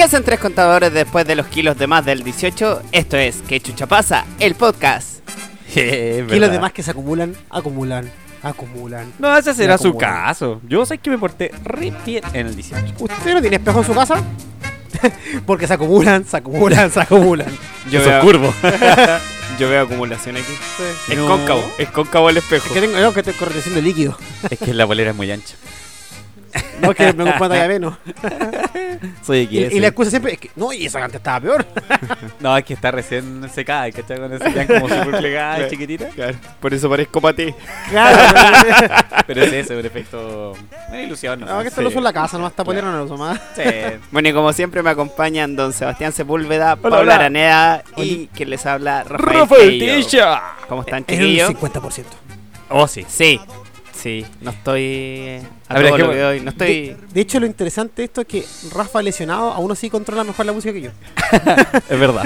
¿Qué hacen tres contadores después de los kilos de más del 18? Esto es ¿Qué chucha pasa? El podcast. Es Y los verdad. demás que se acumulan, acumulan, acumulan. No, ese será su acumulan. caso. Yo sé que me porté re bien en el 18. ¿Usted no tiene espejo en su casa? Porque se acumulan, se acumulan, se acumulan. Yo veo, es curvo. yo veo acumulación aquí. Es No. cóncavo, es cóncavo el espejo. Es que tengo, no, que estoy corriendo líquido. es que la polera es muy ancha. No, es que me ocupa talla menos. Soy Y, aquí. y la excusa siempre es que, no, y esa antes estaba peor. No, es que está recién secada, ¿cachai? Ya como súper plegada y Claro. chiquitita. Claro, por eso parezco paté. Claro. Pero es eso, un efecto. Una ilusión, ¿no? No, que esto Sí. lo uso en la casa, no esta polera no lo uso más. Sí. Bueno, y como siempre me acompañan don Sebastián Sepúlveda, Hola, Paula. Araneda y que les habla Rafael, Rafael. Tisha. ¿Cómo están, Es un chiquillos? 50%. Oh, sí. Sí, sí, no estoy eh, a, todo es que- lo que doy, no estoy... De, de hecho, lo interesante de esto es que Rafa lesionado aún así controla mejor la música que yo. Es verdad.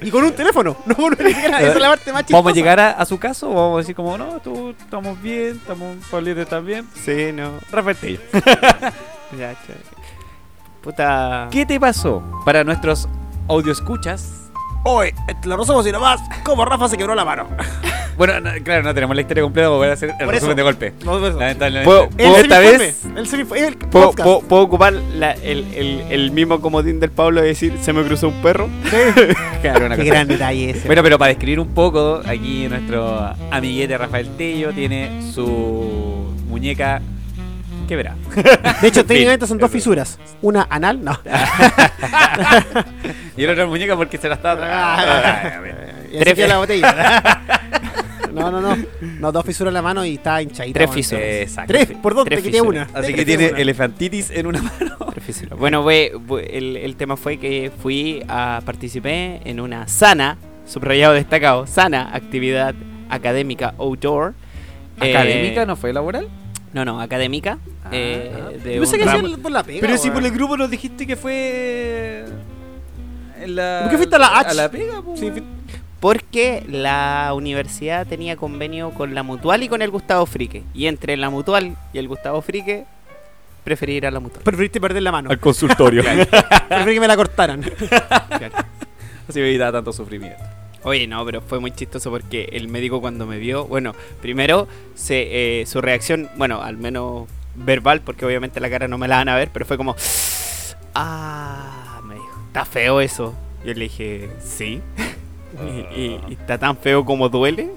Y con un teléfono, no con una. Esa es la parte más chistosa. ¿Vamos a llegar a, a su caso o vamos a decir como, no, tú estamos bien, estamos Paulito también? Sí, no, Rafael Tello. ya. Puta... ¿Qué te pasó? Para nuestros audio escuchas. Oye, lo rozamos y nomás, como Rafa se quebró la mano. Bueno, no, claro, no tenemos la historia completa para poder hacer el Por resumen eso. de golpe. No, no, no. Lamentablemente. ¿Puedo- El esta vez- El el ¿Puedo, podcast. puedo- puedo ocupar la- el, el- el mismo comodín del Pablo y decir, se me cruzó un perro? Claro, una Qué cosa. gran detalle ese. Bueno, pero para describir un poco, aquí nuestro amiguete Rafael Tello tiene su muñeca quebrada. de hecho, técnicamente son dos fisuras. Una anal, no. Y la otra muñeca porque se la estaba tragando. Y así la botella. No, no, no. No, dos fisuras en la mano y está hinchadita. Tres fisuras. Exacto. Tres, por dos, Tres te quité fisuras. una. Así que tiene una. elefantitis en una mano. Difícil. Bueno, fue- fue- el, el tema fue que fui a participé en una sana, subrayado destacado, sana actividad académica outdoor. ¿Académica Eh, no fue laboral? No, no, académica. Ah. eh, de Yo pensé un que ramo- por la pega. Pero si por el grupo nos dijiste que fue. En la, ¿Por qué fuiste a la H? A la pega, po, Sí, weón. Porque la universidad tenía convenio con la Mutual y con el Gustavo Frique. Y entre la Mutual y el Gustavo Frique, preferí ir a la Mutual. Preferiste perder la mano. Al consultorio. Preferí que me la cortaran. Así me evitaba tanto sufrimiento. Oye, no, pero fue muy chistoso porque el médico cuando me vio, bueno, primero se, eh, su reacción, bueno, al menos verbal, porque obviamente la cara no me la van a ver, pero fue como, ah, me dijo, está feo eso. Yo le dije, sí. y, está tan feo como duele.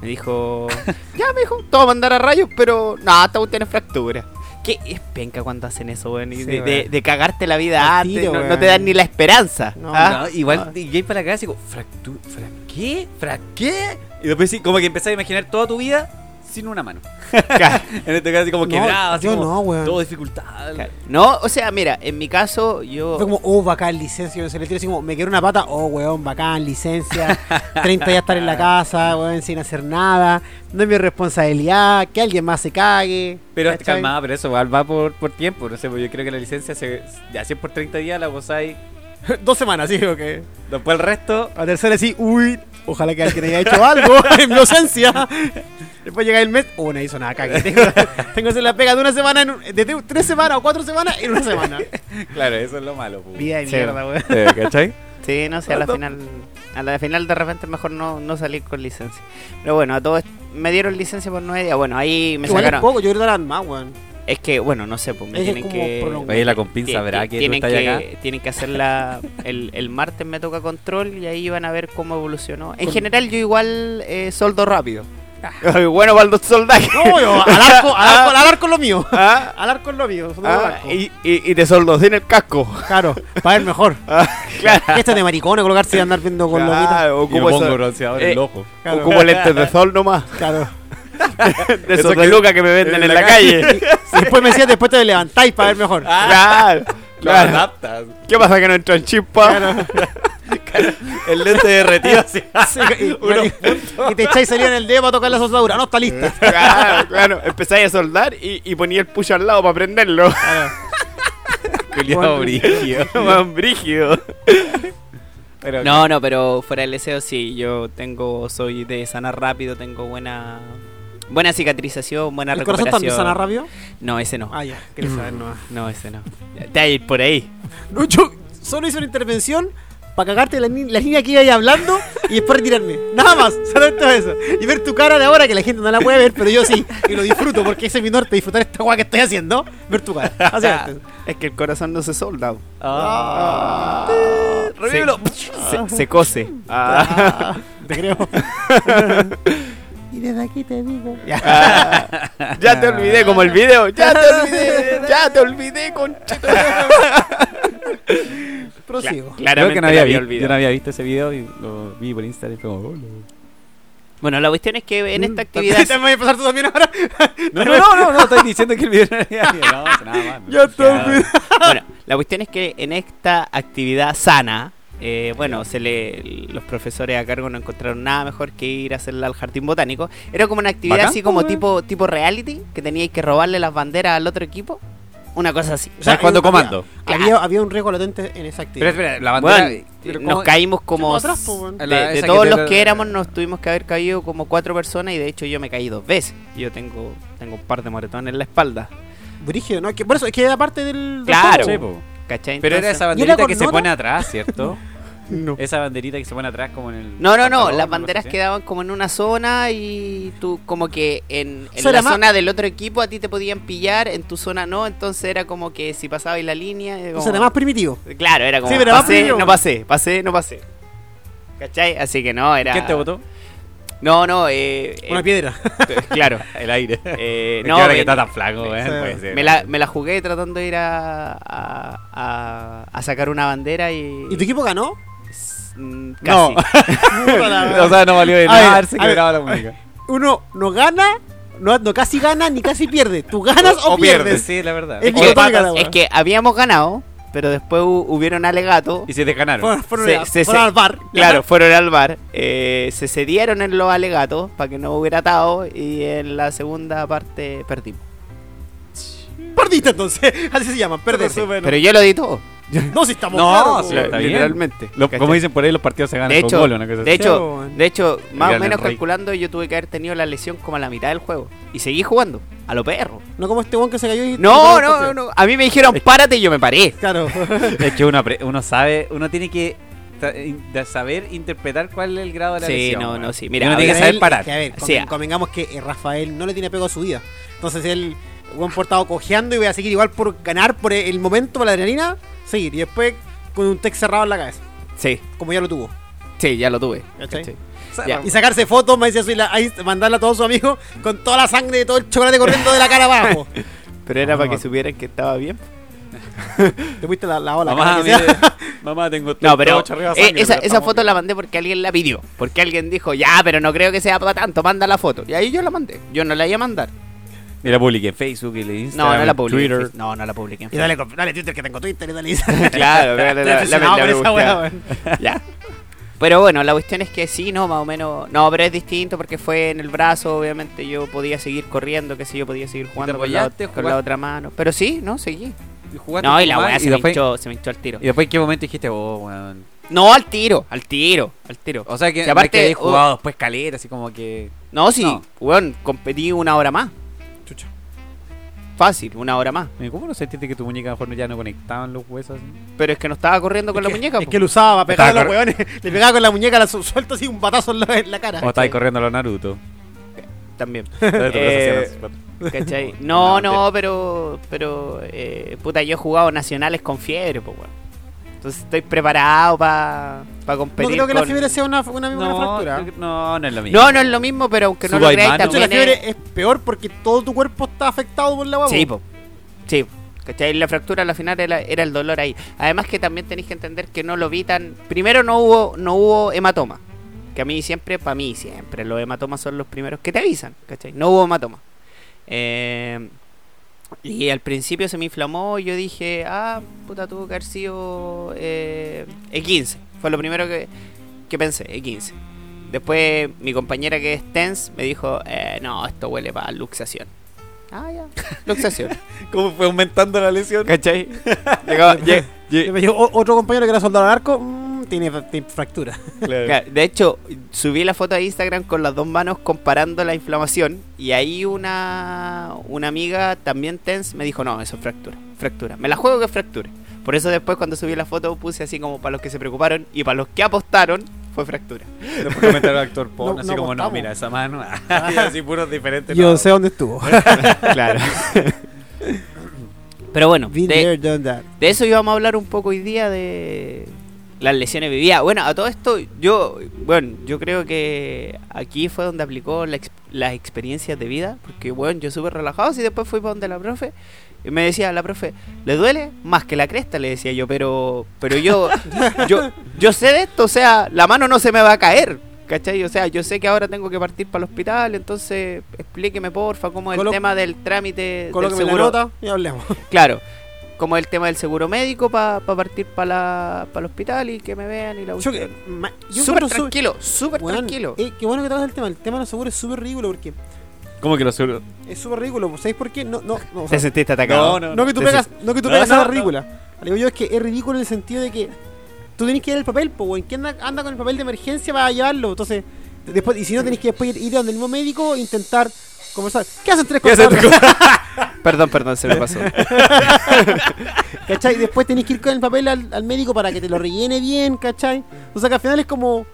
Me dijo, ya, me dijo, todo va a rayos, pero nada, esta cuestión es fractura. ¿Qué es penca cuando hacen eso, weón? Sí, de, weón. de- de cagarte la vida antes, tiro, no, te dan ni la esperanza. No, ¿ah? No, igual llegué para la casa y digo, fractura, fra ¿qué? ¿Fra qué? Y después sí, como que empecé a imaginar toda tu vida sin una mano. en este caso así como No, quebrado, así yo como no, weón. todo dificultad. Claro. No, o sea, mira, en mi caso yo... Fue como, oh, bacán, licencia. Yo se le tiro así como, me quiero una pata. Oh, weón, bacán, licencia. 30 días estar en la casa, weón, sin hacer nada. No es mi responsabilidad. Que alguien más se cague. Pero ¿cachai? calmada, pero eso igual va por, por tiempo, no sé, pues yo creo que la licencia se, ya si es por 30 días la gozáis, Dos semanas, sí, ok. después el resto, A tercera sí, uy, ojalá que alguien haya hecho algo en mi ausencia. Después llega el mes, oh, no hizo nada, cague. Tengo, tengo que hacer la pega de una semana, en un- de tres semanas o cuatro semanas en una semana. claro, eso es lo malo. pues. Vida de Sí. mierda, weón. ¿Cachai? Sí, no sé, a la final... A la final de repente es mejor no, no salir con licencia. Pero bueno, a todos me dieron licencia por nueve días. Bueno, ahí me Igual es sacaron... poco, yo creo que eran más, weón. Es que, bueno, no sé, pues me Es tienen como que... Oye, la compinza ti- que tú tienen estás que, acá. tienen que hacerla el, el martes me toca control y ahí van a ver cómo evolucionó. En general yo igual eh, soldo rápido. bueno para el soldaje. No, yo, al arco, al arco, al arco es lo mío. Ah, Al arco es lo mío. ah, y, y, y te soldo sin el casco. Claro, para ver mejor. Ah, claro. ¿Qué esto de maricones colocarse y andar viendo con? Claro, Y me ocupo, pongo eso- bronceador en eh, el ojo. Claro. ocupo lentes de sol nomás. Claro. De Eso esos de lucas que me venden en la calle. Después me decías, después te levantáis para ver mejor. Claro, Lo claro. adaptas. ¿Qué pasa que no entran chispas? El lente derretido así. Sí, y, Unos y- y te echáis salida en el dedo para tocar la soldadura. No, está lista. Claro, claro. Empezáis a soldar y, y ponía el push al lado para prenderlo. Bueno. brígido. Más brígido. Pero No, no, pero fuera del deseo sí, yo tengo, soy de sanar rápido, tengo buena buena cicatrización, buena ¿El corazón recuperación. también sana rápido? No, ese no. Ah, ya. Quería saber, no. No, ese no. Te vas a ir por ahí. No, yo, solo hice una intervención para cagarte la, la línea que iba ahí hablando y después retirarme. Nada más, solamente eso. Y ver tu cara de ahora que la gente no la puede ver, pero yo sí. Y lo disfruto porque ese es mi norte, disfrutar esta guay que estoy haciendo. Ver tu cara. Es que el corazón no se solda. Ah. Se cose. Ah. Ah, te creo. Y desde aquí te digo. Ya. Ah, ya te olvidé como el video. Ya te olvidé. Ya te olvidé, conchito. Prosigo. Creo Claramente que no había, había vi- olvidado. yo no había visto ese video y lo vi por Instagram y fue como, oh, no. Bueno, la cuestión es que en esta ¿Te actividad. vas a pasar tú también ahora? No, no, no, no, no, estoy diciendo que el video no había No, nada más. Ya está olvidado. bueno, la cuestión es que en esta actividad sana, eh, bueno, se le, los profesores a cargo no encontraron nada mejor que ir a hacerla al jardín botánico. Era como una actividad Bacán, así como tipo, tipo reality, que teníais que robarle las banderas al otro equipo. Una cosa así. O sea, cuando había- comando. Había, había un riesgo latente en esa Pero actividad. espera, la bandera. Bueno, pero nos ¿cómo- caímos como... Atrás, pues, bueno. de, de todos que te- los que éramos nos tuvimos que haber caído como cuatro personas y de hecho yo me caí dos veces. Yo tengo, tengo un par de moretones en la espalda. Brígido, ¿no? Que, por eso, es que era parte del. del Claro. ¿Cachai? Pero era esa ¿Y era banderita que se pone atrás, ¿cierto? No. Esa banderita que se pone atrás como en el. No, no, no, las banderas quedaban como en una zona y tú como que en, la zona del otro equipo a ti te podían pillar, en tu zona no, entonces era como que si pasabas la línea... era O sea, era más primitivo. Claro, era como Sí, pero más pasé, primitivo. no pasé, pasé, no pasé. ¿Cachai? Así que no, era... ¿Quién te votó? No, no, eh, Una eh, piedra. claro. El aire. Eh, no, ahora me, que está tan flaco, Sí. weón, puede ser. me la, me la jugué tratando de ir a, a, a- sacar una bandera y... ¿Y tu equipo ganó? Mm, No. Casi. La- o sea, no valió de nada, la. Uno no gana, no, no casi gana ni casi pierde. Tú ganas o, pierdes. Sí, la verdad. Es que habíamos ganado, pero después hu- hubieron alegatos. Y se te ganaron. Fueron, fueron, Se- a- se- fueron se- al bar. Claro, fueron al bar, eh, se cedieron en los alegatos para que no hubiera atado y en la segunda parte perdimos. Perdiste entonces. Así se llama, perder. Pero yo lo di todo, No, si estamos No, claros, sí, po. está bien. literalmente. Lo- ¿cachai? como dicen por ahí, los partidos se ganan de con hecho, goles, una cosa de así. hecho, weón. de hecho, más o Gran menos Enrique. calculando, yo tuve que haber tenido la lesión como a la mitad del juego y seguí jugando a lo perro. No como este weón que se cayó y. No, no, no, no. A mí me dijeron párate y yo me paré. Claro. Es que uno, apre- uno sabe, uno tiene que tra- in- de saber interpretar cuál es el grado de la Sí, lesión. no, weón. no, sí. Mira, uno a tiene ver, que saber parar. que, a ver, Sí, conven- ah. convengamos que eh, Rafael no le tiene pego a su vida. Entonces él, buen portado cojeando y voy a seguir igual por ganar por el momento, por la adrenalina, seguir. Y después con un text cerrado en la cabeza, Sí, como ya lo tuvo. sí, ya lo tuve. ¿Cachai? ¿cachai? Ya. Y sacarse fotos, me decía, soy la- ahí, mandarla a todos sus amigos con toda la sangre de todo el chocolate corriendo de la cara abajo. Pero era No, para que supieran que estaba bien. Te fuiste la, la ola. Mamá, mire, mamá, tengo No, pero eh, sangre, esa, pero esa foto bien. la mandé porque alguien la pidió. Porque alguien dijo, ya, pero no creo que sea para tanto, manda la foto. Y ahí yo la mandé. Yo no la iba a mandar. Y la publiqué en Facebook y No, Instagram, no la en publiqué. en Twitter. Facebook. No, no la publiqué. en Y dale, dale Twitter que tengo Twitter y dale. Facebook. Claro, la- Estoy la- la- obsesionado la- con la- esa la- weá, weón. Ya. Pero bueno, la cuestión es que sí, no, más o menos. No, pero es distinto porque fue en el brazo, obviamente yo podía seguir corriendo, que sé yo, podía seguir jugando con la, apoyaste, con la jugaste? otra mano. Pero sí, no, seguí. Jugaste No, y la mal, weá se me, después- hinchó, se me hinchó al tiro. Y después, ¿en qué momento dijiste, oh, weón? No, al tiro, al tiro, al tiro. O sea, que, Si no es aparte, que hayas uh, jugado después calera, así como que... No, sí, No. weón, competí una hora más. Fácil, una hora más. ¿Cómo no sentiste que tu muñeca mejor ya no conectaban los huesos? así? Pero es que no estaba corriendo con Es la que- muñeca. Es po. que lo usaba para pegar a los Estaba weones. Le pegaba con la muñeca, la su- suelto así un batazo en la, en la cara. ¿O estabas corriendo a los Naruto? También. Eh, ¿Cachai? No, No, no, pero. Pero. Eh, puta, yo he jugado nacionales con fiebre, pues, weón. Entonces estoy preparado para pa No competir. creo que la fiebre sea una, No, fractura. no, no es lo mismo. No, no es lo mismo, pero aunque no lo creáis, la también es- fiebre es peor porque todo tu cuerpo está afectado por la huevo. Sí, po. Sí. ¿Cachai? La fractura al final era, era el dolor ahí. Además que también tenéis que entender que no lo vi tan... Primero no hubo, no hubo hematoma. Que a mí siempre, para mí siempre, los hematomas son los primeros que te avisan. ¿Cachai? No hubo hematoma. Eh, y al principio se me inflamó y yo dije, ah, puta, tuvo que haber sido eh, E15. Fue lo primero que, que pensé, E15. Después mi compañera que es TENS me dijo, eh, no, esto huele para luxación. Ah, ya. Luxación. ¿Cómo fue aumentando la lesión? ¿Cachai? Llegaba- llegó o- otro compañero que era soldado al arco, mm, tiene, tiene fractura. Claro, De hecho, subí la foto a Instagram con las dos manos comparando la inflamación y ahí una, una amiga también TENS me dijo, no, eso es fractura, fractura. Me la juego que es fractura. Por eso después cuando subí la foto puse así como para los que se preocuparon y para los que apostaron fue fractura. Después comentaron el actor No- así no como, no, mira, esa mano. y así puros diferentes. Yo lados. sé dónde estuvo. claro. Pero bueno, de eso íbamos a hablar un poco hoy día de las lesiones vividas. Bueno, a todo esto, yo, bueno, yo creo que aquí fue donde aplicó la las experiencias de vida, porque bueno, yo súper relajado, y después fui para donde la profe y me decía la profe, ¿le duele? Más que la cresta, le decía yo, pero, pero yo, yo, yo sé de esto, o sea, la mano no se me va a caer. ¿Cachai? O sea, yo sé que ahora tengo que partir para el hospital, entonces explíqueme porfa cómo es el tema del trámite del Colóqueme la seguro. nota y hablemos. Claro, como el tema del seguro médico para partir para el hospital y que me vean y la Yo, que- ma- yo Súper tranquilo, súper Weón, tranquilo. eh, qué bueno que traes el tema. El tema de los seguros es súper ridículo porque ¿Cómo que lo seguro? es súper ridículo. ¿Sabéis por qué? No, no, no. o Te sentiste atacado. No, no, no que tú pegas, no que tú No, pegas no, a la no. ridícula. Digo yo es que es ridículo en el sentido de que tú tenés que ir el papel, po, weón. ¿Quién anda, anda con el papel de emergencia para llevarlo? Entonces, después, y si no tenés que después ir, ir a donde el mismo médico e intentar conversar. ¿Qué hacen tres ¿Qué haces cosas? Perdón, perdón, se me pasó. ¿Cachai? Después tenés que ir con el papel al, al médico para que te lo rellene bien, ¿cachai? O sea que al final es como.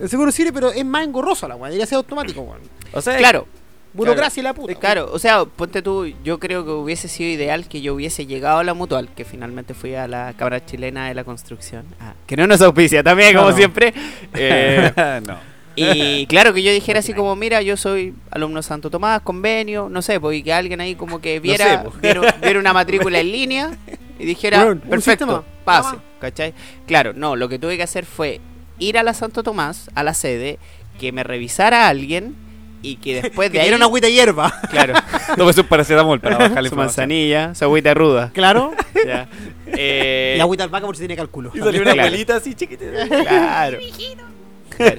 El seguro sirve, pero es más engorroso la weá. Debería ser automático, weón. O sea, claro, Burocracia la puta. claro, o sea, ponte tú, yo creo que hubiese sido ideal que yo hubiese llegado a la mutual, que finalmente fui a la Cámara Chilena de la Construcción, ah, que no nos auspicia también, No, como no. siempre. Eh, no. Y claro que yo dijera así como, mira, yo soy alumno Santo Tomás, convenio, no sé, pues y que alguien ahí como que viera, sé, pues. viera, viera una matrícula en línea y dijera, perfecto, pase. ¿cachai? Claro, no, lo que tuve que hacer fue ir a la Santo Tomás, a la sede, que me revisara alguien y que después Que de ahí... una agüita de hierba. Claro, Tome su paracetamol para bajar la su manzanilla, su agüita ruda. Claro. ya. Eh, y agüita albahaca por si tiene cálculo. Y salió una Claro. pelita así chiquita. Claro. Claro.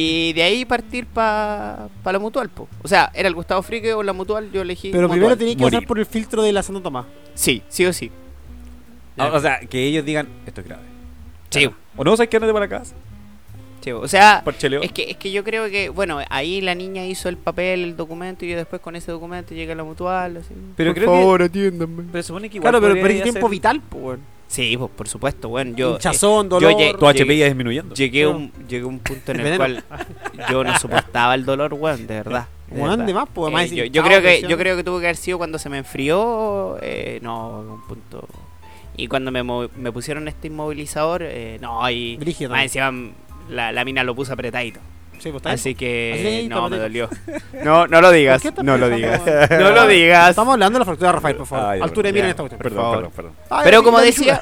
Y de ahí partir para la mutual, po. O sea, era el Gustavo Frique o la mutual, yo elegí. Pero primero tenías que morir. pasar por el filtro de la Santo Tomás. Sí, sí o sí. Ah, O sea, que ellos digan, esto es grave. Sí, O no, ¿sabes qué? Andate para casa. sí, O sea, Parcheleo. es que, es que yo creo que, bueno, ahí la niña hizo el papel, el documento, y yo después con ese documento llegué a la mutual. Así. Pero Por creo que- favor, atiéndanme. Pero supone que igual Claro, pero perdí hacer- tiempo vital, pues, weón. Sí, pues, por supuesto, bueno, yo. eh, Hinchazón, yo dolor. llegué- Tu HP ya disminuyendo. Llegué a un, llegué un punto en El cual yo no soportaba el dolor, weón, de verdad. Weón, verdad. de más, pues, Eh, más yo, yo creo que yo creo que tuvo que haber sido cuando se me enfrió eh, no un punto y cuando me, mo- me pusieron este inmovilizador eh, no y Brígido más encima la, la mina lo puso apretadito Sí, pues, así que Así que no me dolió no no lo digas ¿Por qué te no lo digas no lo digas Estamos hablando de la fractura de Rafael, por favor. Ay, Altura de perdón, mira en ya. esta cuestión. Perdón, perdón, perdón. Ay, pero como decía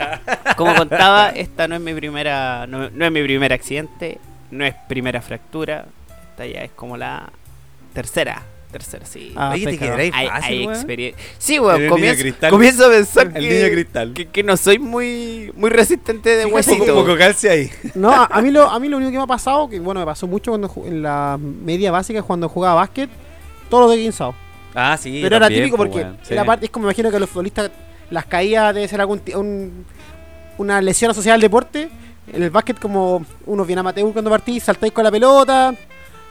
como contaba esta no es mi primera no, no es mi primer accidente no es primera fractura esta ya es como la tercera tercera sí Ah, Oye, te hay, fácil. Sí, weón, comienzo, a pensar El que, niño cristal. que, que no soy muy muy resistente de huesito. Un poco calce ahí. No, a, a mí lo, a mí lo único que me ha pasado, que bueno, me pasó mucho cuando en la media básica cuando jugaba básquet, todo lo de guinzado. Ah, sí. Pero era típico pues, porque. Sí. era parte, es como me imagino que los futbolistas las caídas debe ser algún un- una lesión asociada al deporte. En el básquet como uno viene amateur cuando partís, saltáis con la pelota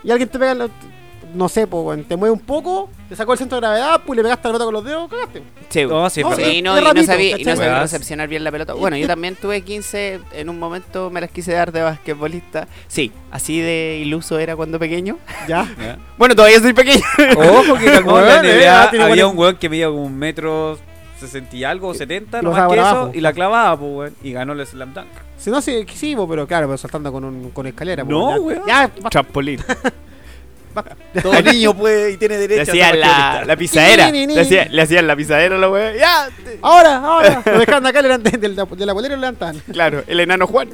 y alguien te pega, en la- no sé, pues, weón, te mueve un poco, te sacó el centro de gravedad, pues le pegaste la pelota con los dedos, cagaste. Sí, No, sí, No. Sí, y no sabía, y no sabía recepcionar bien la pelota. Bueno, yo también tuve 15, en un momento me las quise dar de basquetbolista. Sí, así de iluso era cuando pequeño. Ya. Ya. Bueno, todavía soy pequeño. Ojo que calmó la eh, NBA había buena- un weón que medía como un metro sesenta y algo, o setenta, y no lo más que eso, abajo. y la clavaba, pues, weón. Y ganó el slam dunk. Si no, sí, sí, po, pero claro, pero saltando con, un, con escalera. po, No, ya. weón. Ya, Trampolín. Todo niño puede y tiene Le derecho hacían la, la pisadera. Le hacían, le hacían la pisadera a la wea. Ya, Ahora, ahora. Lo dejaban acá, le eran de, de la- de la bolera lo levantaban. claro, el enano Juan.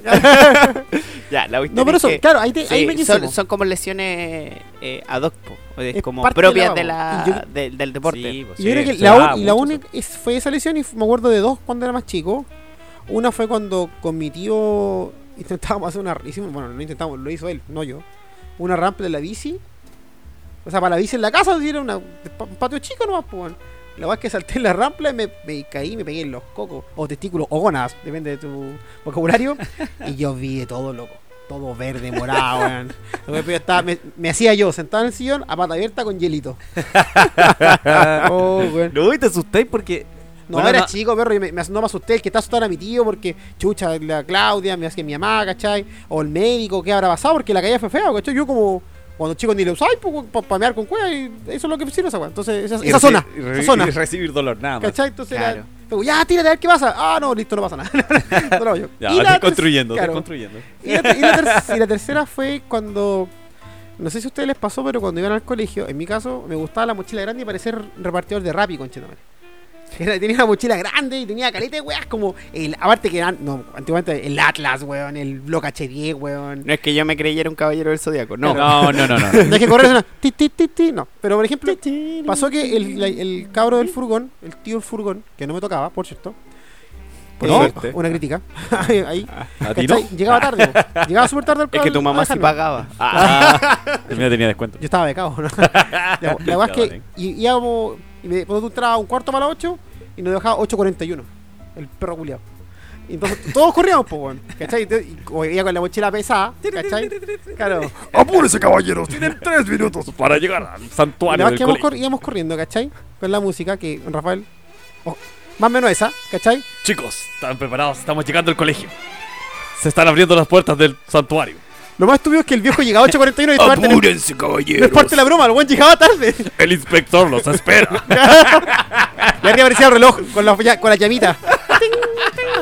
ya, la No, pero es eso, que- claro, ahí, te, Sí, ahí me quise. son, son como lesiones eh, ad hoc, Es como parte de la- propias de la, yo- de- del deporte. Sí, pues, Y yo sí, creo que la, única fue esa lesión y me acuerdo de dos cuando era más chico. Una fue cuando con mi tío intentábamos hacer una. Hicimos, bueno, no intentamos, lo hizo él, no yo. Una rampa de la bici. O sea, para la bici en la casa, si era una, un patio chico nomás, pues. La verdad es que salté en la rampa y me, me caí, me pegué en los cocos, o testículos, o gonas, depende de tu vocabulario. y yo vi de todo loco. Todo verde, morado, weón. Me, me hacía yo sentado en el sillón a pata abierta con hielito. oh, weón. No, y te asustáis porque No, Bueno, era no- chico, perro, y me, me, no me asusté. El que está asustado era mi tío porque, chucha, la Claudia, me hace mi mamá, ¿cachai? O el médico, ¿qué habrá pasado? Porque la caída fue fea, ¿cachai? Yo como, cuando chico ni le usáis, pues, para pamear con cueva, y eso es lo que sirve esa weá. Entonces, esa, esa zona, esa zona. y recibir dolor, nada más. ¿Cachai? Entonces, Claro. ya, tírate a ver qué pasa. Ah, no, listo, no pasa nada. no lo hago. Ya, Y la construyendo, claro. construyendo. Y la, y la ter- y la tercera fue cuando. No sé si a ustedes les pasó, pero cuando iban al colegio, en mi caso, me gustaba la mochila grande y parecer repartidor de Rappi, conchetumare. Era- Tenía una mochila grande y tenía careta de weas como el. Aparte que eran. No, antiguamente el Atlas, weón, el Block H10, weón. No es que yo me creyera un caballero del zodiaco, no. No, no, no, no. No hay que correr una. Ti, ti, ti, ti, no. Pero por ejemplo, pasó que el, la- el cabro del furgón, el tío del furgón, que no me tocaba, por cierto. Por eh, suerte. Una crítica. ahí. ¿A ti no? Llegaba tarde, llegaba súper tarde al Es que tu mamá sí pagaba. Ah, el mío tenía descuento. Yo estaba becado, ¿no? Ya, La verdad es que íbamos. Y me cuando tú entrabas un cuarto para las 8 y nos dejaba 8.41. El perro culiado. Y entonces todos corríamos, pues, weón. ¿Cachai? Y, y con la mochila pesada, ¿cachai? Claro. Apúrese, caballeros. Tienen tres minutos para llegar al Y santuario verdad del es que íbamos, colegio. cor- íbamos corriendo, ¿cachai? Con la música que Rafael. oh, más o menos esa, ¿cachai? Chicos, ¿están preparados? Estamos llegando al colegio. Se están abriendo las puertas del santuario. Lo más estúpido es que el viejo llegaba a 8.41 y no Apúrense, no caballeros. es parte de la broma, el buen llegaba tarde. El inspector los espera. Y arriba aparecía el reloj con la, con la llamita.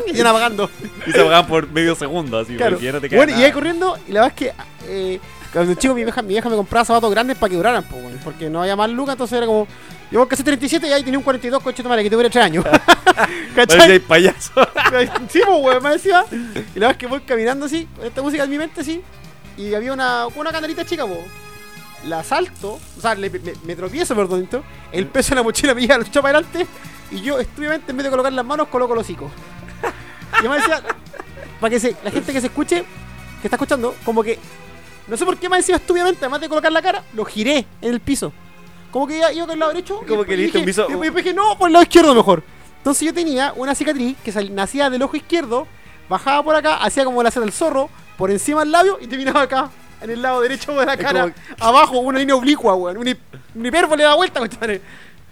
y iban apagando. y se pagan por medio segundo, así Claro. porque ya no te Bueno, y nada. ahí corriendo, y la verdad es que eh, cuando chico mi vieja, mi vieja me compraba zapatos grandes para que duraran, po, porque no había más lucas, entonces era como. Yo casi 37 y ahí tenía un 42 coche madre que te dura 3 años. ¿Cachai? payaso. sí, pues, weón, me decía. Y la verdad es que voy caminando así, con esta música en mi mente así, y había una, una canalita chica, po. La salto, o sea, le- me, me tropiezo, perdón, esto, el peso de la mochila me llega, lo echo para adelante, y yo, estúpidamente, en vez de colocar las manos, coloco los hocico. Y me decía, para que se, la gente que se escuche, que está escuchando, como que, no sé por qué me decía estúpidamente, además de colocar la cara, lo giré en el piso. Como que iba, iba con el lado derecho. Como y que le diste un piso- y dije, no, por el lado izquierdo mejor. Entonces yo tenía una cicatriz que nacía del ojo izquierdo, bajaba por acá, hacía como la hacer del zorro, por encima del labio y terminaba acá, en el lado derecho de la cara. como- Abajo, una línea oblicua, weón. Un, hip- un hipérbole da vuelta, compadre.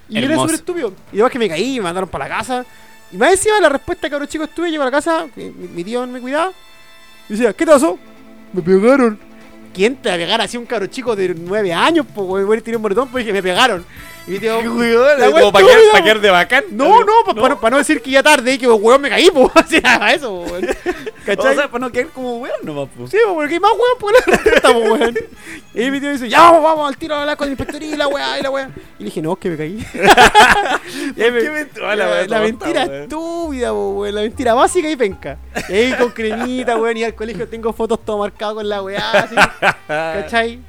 Y era Hermoso. súper estúpido. Y después que me caí, me mandaron para la casa. Y más encima la respuesta que los chicos estuve, llego a la casa, mi, mi tío me cuidaba. Y decía, ¿qué te pasó? Me pegaron. ¿Quién te va a pegar así un cabro chico de 9 años? Pues, a tirar un moretón porque me pegaron. Y tío, la wea Como para quedar, estúpida, pa' quedar de bacán. no, no, para no. decir que ya tarde y que weón me caí, pues. Así eso, weón. ¿Cachai? O sea, para no quedar como weón nomás, pues. Sí, porque hay más weón, pues la weón. Y mi tío dice, ya vamos, vamos al tiro a hablar con el inspectoría y la weá, y la weá. Y le dije, no, que me caí. Me- ¿Qué mentira? la, weá la tonta, mentira weón. estúpida, weón. La mentira básica y penca. Y ahí con cremita, weón. Y al colegio tengo fotos todo marcado con la weá, así. ¿Cachai?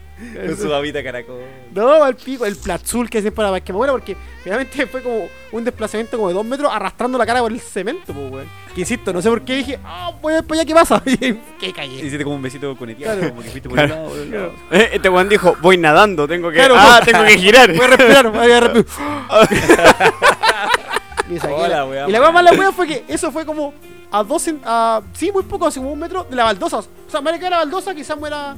Con su babita caracol. No, al pico, el platzul que siempre para que me muera, porque realmente fue como un desplazamiento como de dos metros arrastrando la cara por el cemento, pues, weón. Que insisto, no sé por qué dije, ah, voy a ver para allá, ¿qué pasa? Y que caí. Hiciste como un besito con el Claro. como que fuiste por un lado, por el lado. Eh, Este weón dijo, voy nadando, tengo que. Claro, ah, tengo que girar. Voy a respirar, voy a respirar. Y Hola, la- y la más la weá fue que eso fue como a dos, a, sí, muy poco, así como un metro de la baldosa. O sea, me que la baldosa quizás me era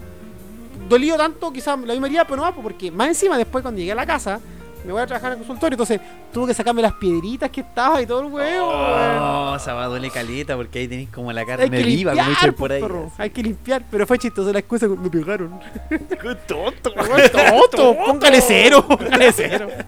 dolido tanto, quizás la misma herida, pero no más, porque más encima después cuando llegué a la casa, me voy a trabajar en el consultorio, entonces tuve que sacarme las piedritas que estaba y todo el huevo, weón. Oh, esa va duele caleta porque ahí tenéis como la carne que viva, como dicen por ahí. hay que limpiar, pero fue chistoso la excusa, me pegaron. Qué tonto, Tonto, póngale cero, póngale cero.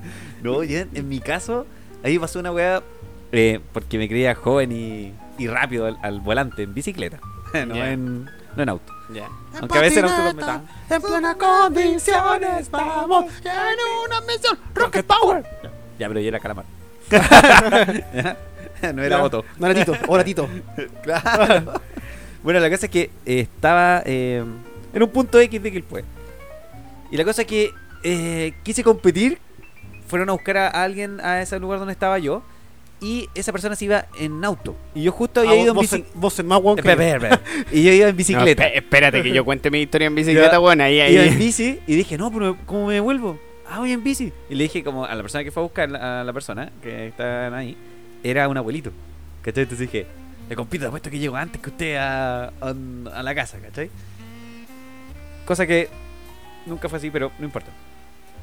No, yo en, mi caso, ahí pasó una weá eh, porque me creía joven y, y rápido al, al volante, en bicicleta, no, en, no en auto. Ya. Aunque a veces en auto me da- En plena condiciones vamos en una misión Rocket Power. Ya, pero yo era calamar. no era. Otto. No era Tito, ahora Tito. Claro. bueno, la cosa es que eh, estaba eh, en un punto X de Quilpue. Y la cosa es que eh, quise competir. Fueron a buscar a alguien a ese lugar donde estaba yo. Y esa persona se iba en auto. Y yo justo había Ah, ido en vos, bicicleta. en- espera. Y yo iba en bicicleta. No, espérate que yo cuente mi historia en bicicleta, bueno, ahí, Iba en ahí. bici y dije, no, pero ¿cómo me devuelvo? Ah, voy en bici. Y le dije como a la persona que fue a buscar, a la persona que está ahí, era un abuelito. ¿Cachai? Entonces dije, le compito, apuesto que llego antes que usted a, a, a la casa, ¿cachai? Cosa que nunca fue así, pero no importa.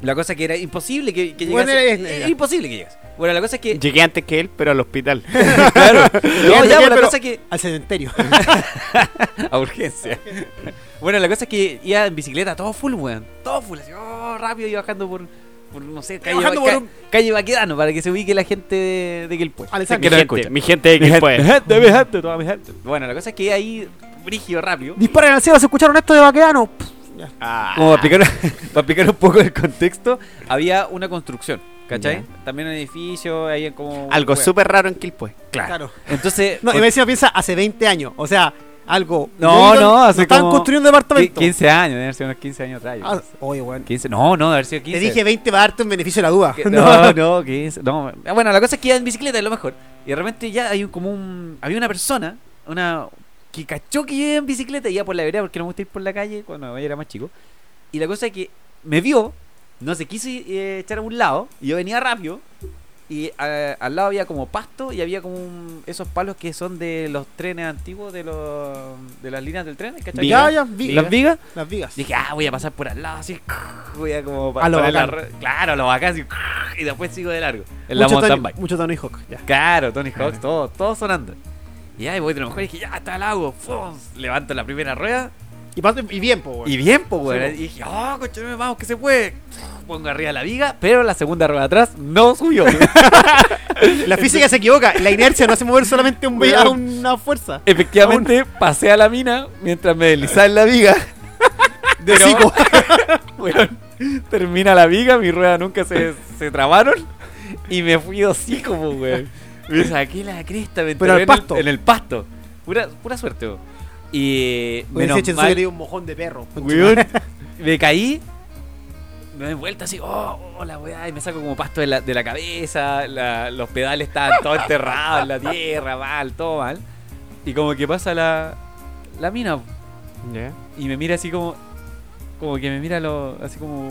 La cosa que era imposible que, que Bueno, llegase. era- era imposible que llegase. Bueno, la cosa es que. Llegué antes que él, pero al hospital. claro. No, ya, bien, la pero- cosa es que. Al cementerio. A urgencia. bueno, la cosa es que iba en bicicleta, todo full, weón. Todo full, así, oh, rápido y bajando por. por, no sé, calle, ca- un- calle Baquedano para que se ubique la gente de, de Quilpué. Alexander. Mi, gente, mi gente de puede. mi gente, mi gente, toda mi gente. Bueno, la cosa es que ahí, brígido, rápido. Disparen al cielo, ¿se escucharon esto de Ah. Como para explicar, para explicar un poco el contexto, había una construcción, ¿cachai? Ya. También un edificio, ahí como... Algo súper raro en Quilpue. Claro. Claro. Entonces... No, y me encima piensa hace 20 años. O sea, algo. No, digo, no, hace estaban como- construyendo un departamento. 15 años, debe haber sido unos 15 años atrás. Ah, oye, weón. 15, no, no, debe haber sido 15. Te dije 20 para darte un beneficio de la duda. Que- No, no, 15. No. Bueno, la cosa es que iba en bicicleta es lo mejor. Y de repente ya hay un, como un. Había una persona, una. Que cachó que yo iba en bicicleta y iba por la vereda porque no me gusta ir por la calle cuando era más chico. Y la cosa es que me vio, no se quiso eh, echar a un lado, y yo venía rápido. Y eh, al lado había como pasto y había como un- esos palos que son de los trenes antiguos, de los de las líneas del tren, ¿cachai? Ya, ya, vi- Las vigas. Las vigas. Dije, ah, voy a pasar por al lado así. Voy a como A lo la bacán. red- Claro, a lo bacán. así, y después sigo de largo. En la mucho, mountain Tony, bike. mucho Tony Hawk. Ya. Claro, Tony Hawk, todo, todo sonando. Y ahí voy de lo mejor y dije, ya está el agua. Levanto la primera rueda. Y, pa- y bien, po, weón. Y bien, Sí, po. y dije, oh, coche, vamos, que se puede. Pongo arriba la viga, pero la segunda rueda atrás no subió. La física se equivoca. La inercia no hace mover solamente un a una fuerza. Efectivamente, pasé a la mina mientras me deslizaba en la viga. De Pero- termina la viga, mis ruedas nunca se, se trabaron y me fui hocico, po, weón. Me saqué la cresta, me Pero al en, pasto. El, en el pasto. Pura, pura suerte. Y Oye, menos mal, que un mojón de perro. weón, me caí, me doy vuelta así, oh, oh, la weá, y me saco como pasto de la, de la cabeza, la- los pedales estaban todos enterrados en la tierra, mal, todo mal. Y como que pasa la, la mina, Ya. y me mira así como como que me mira lo, así como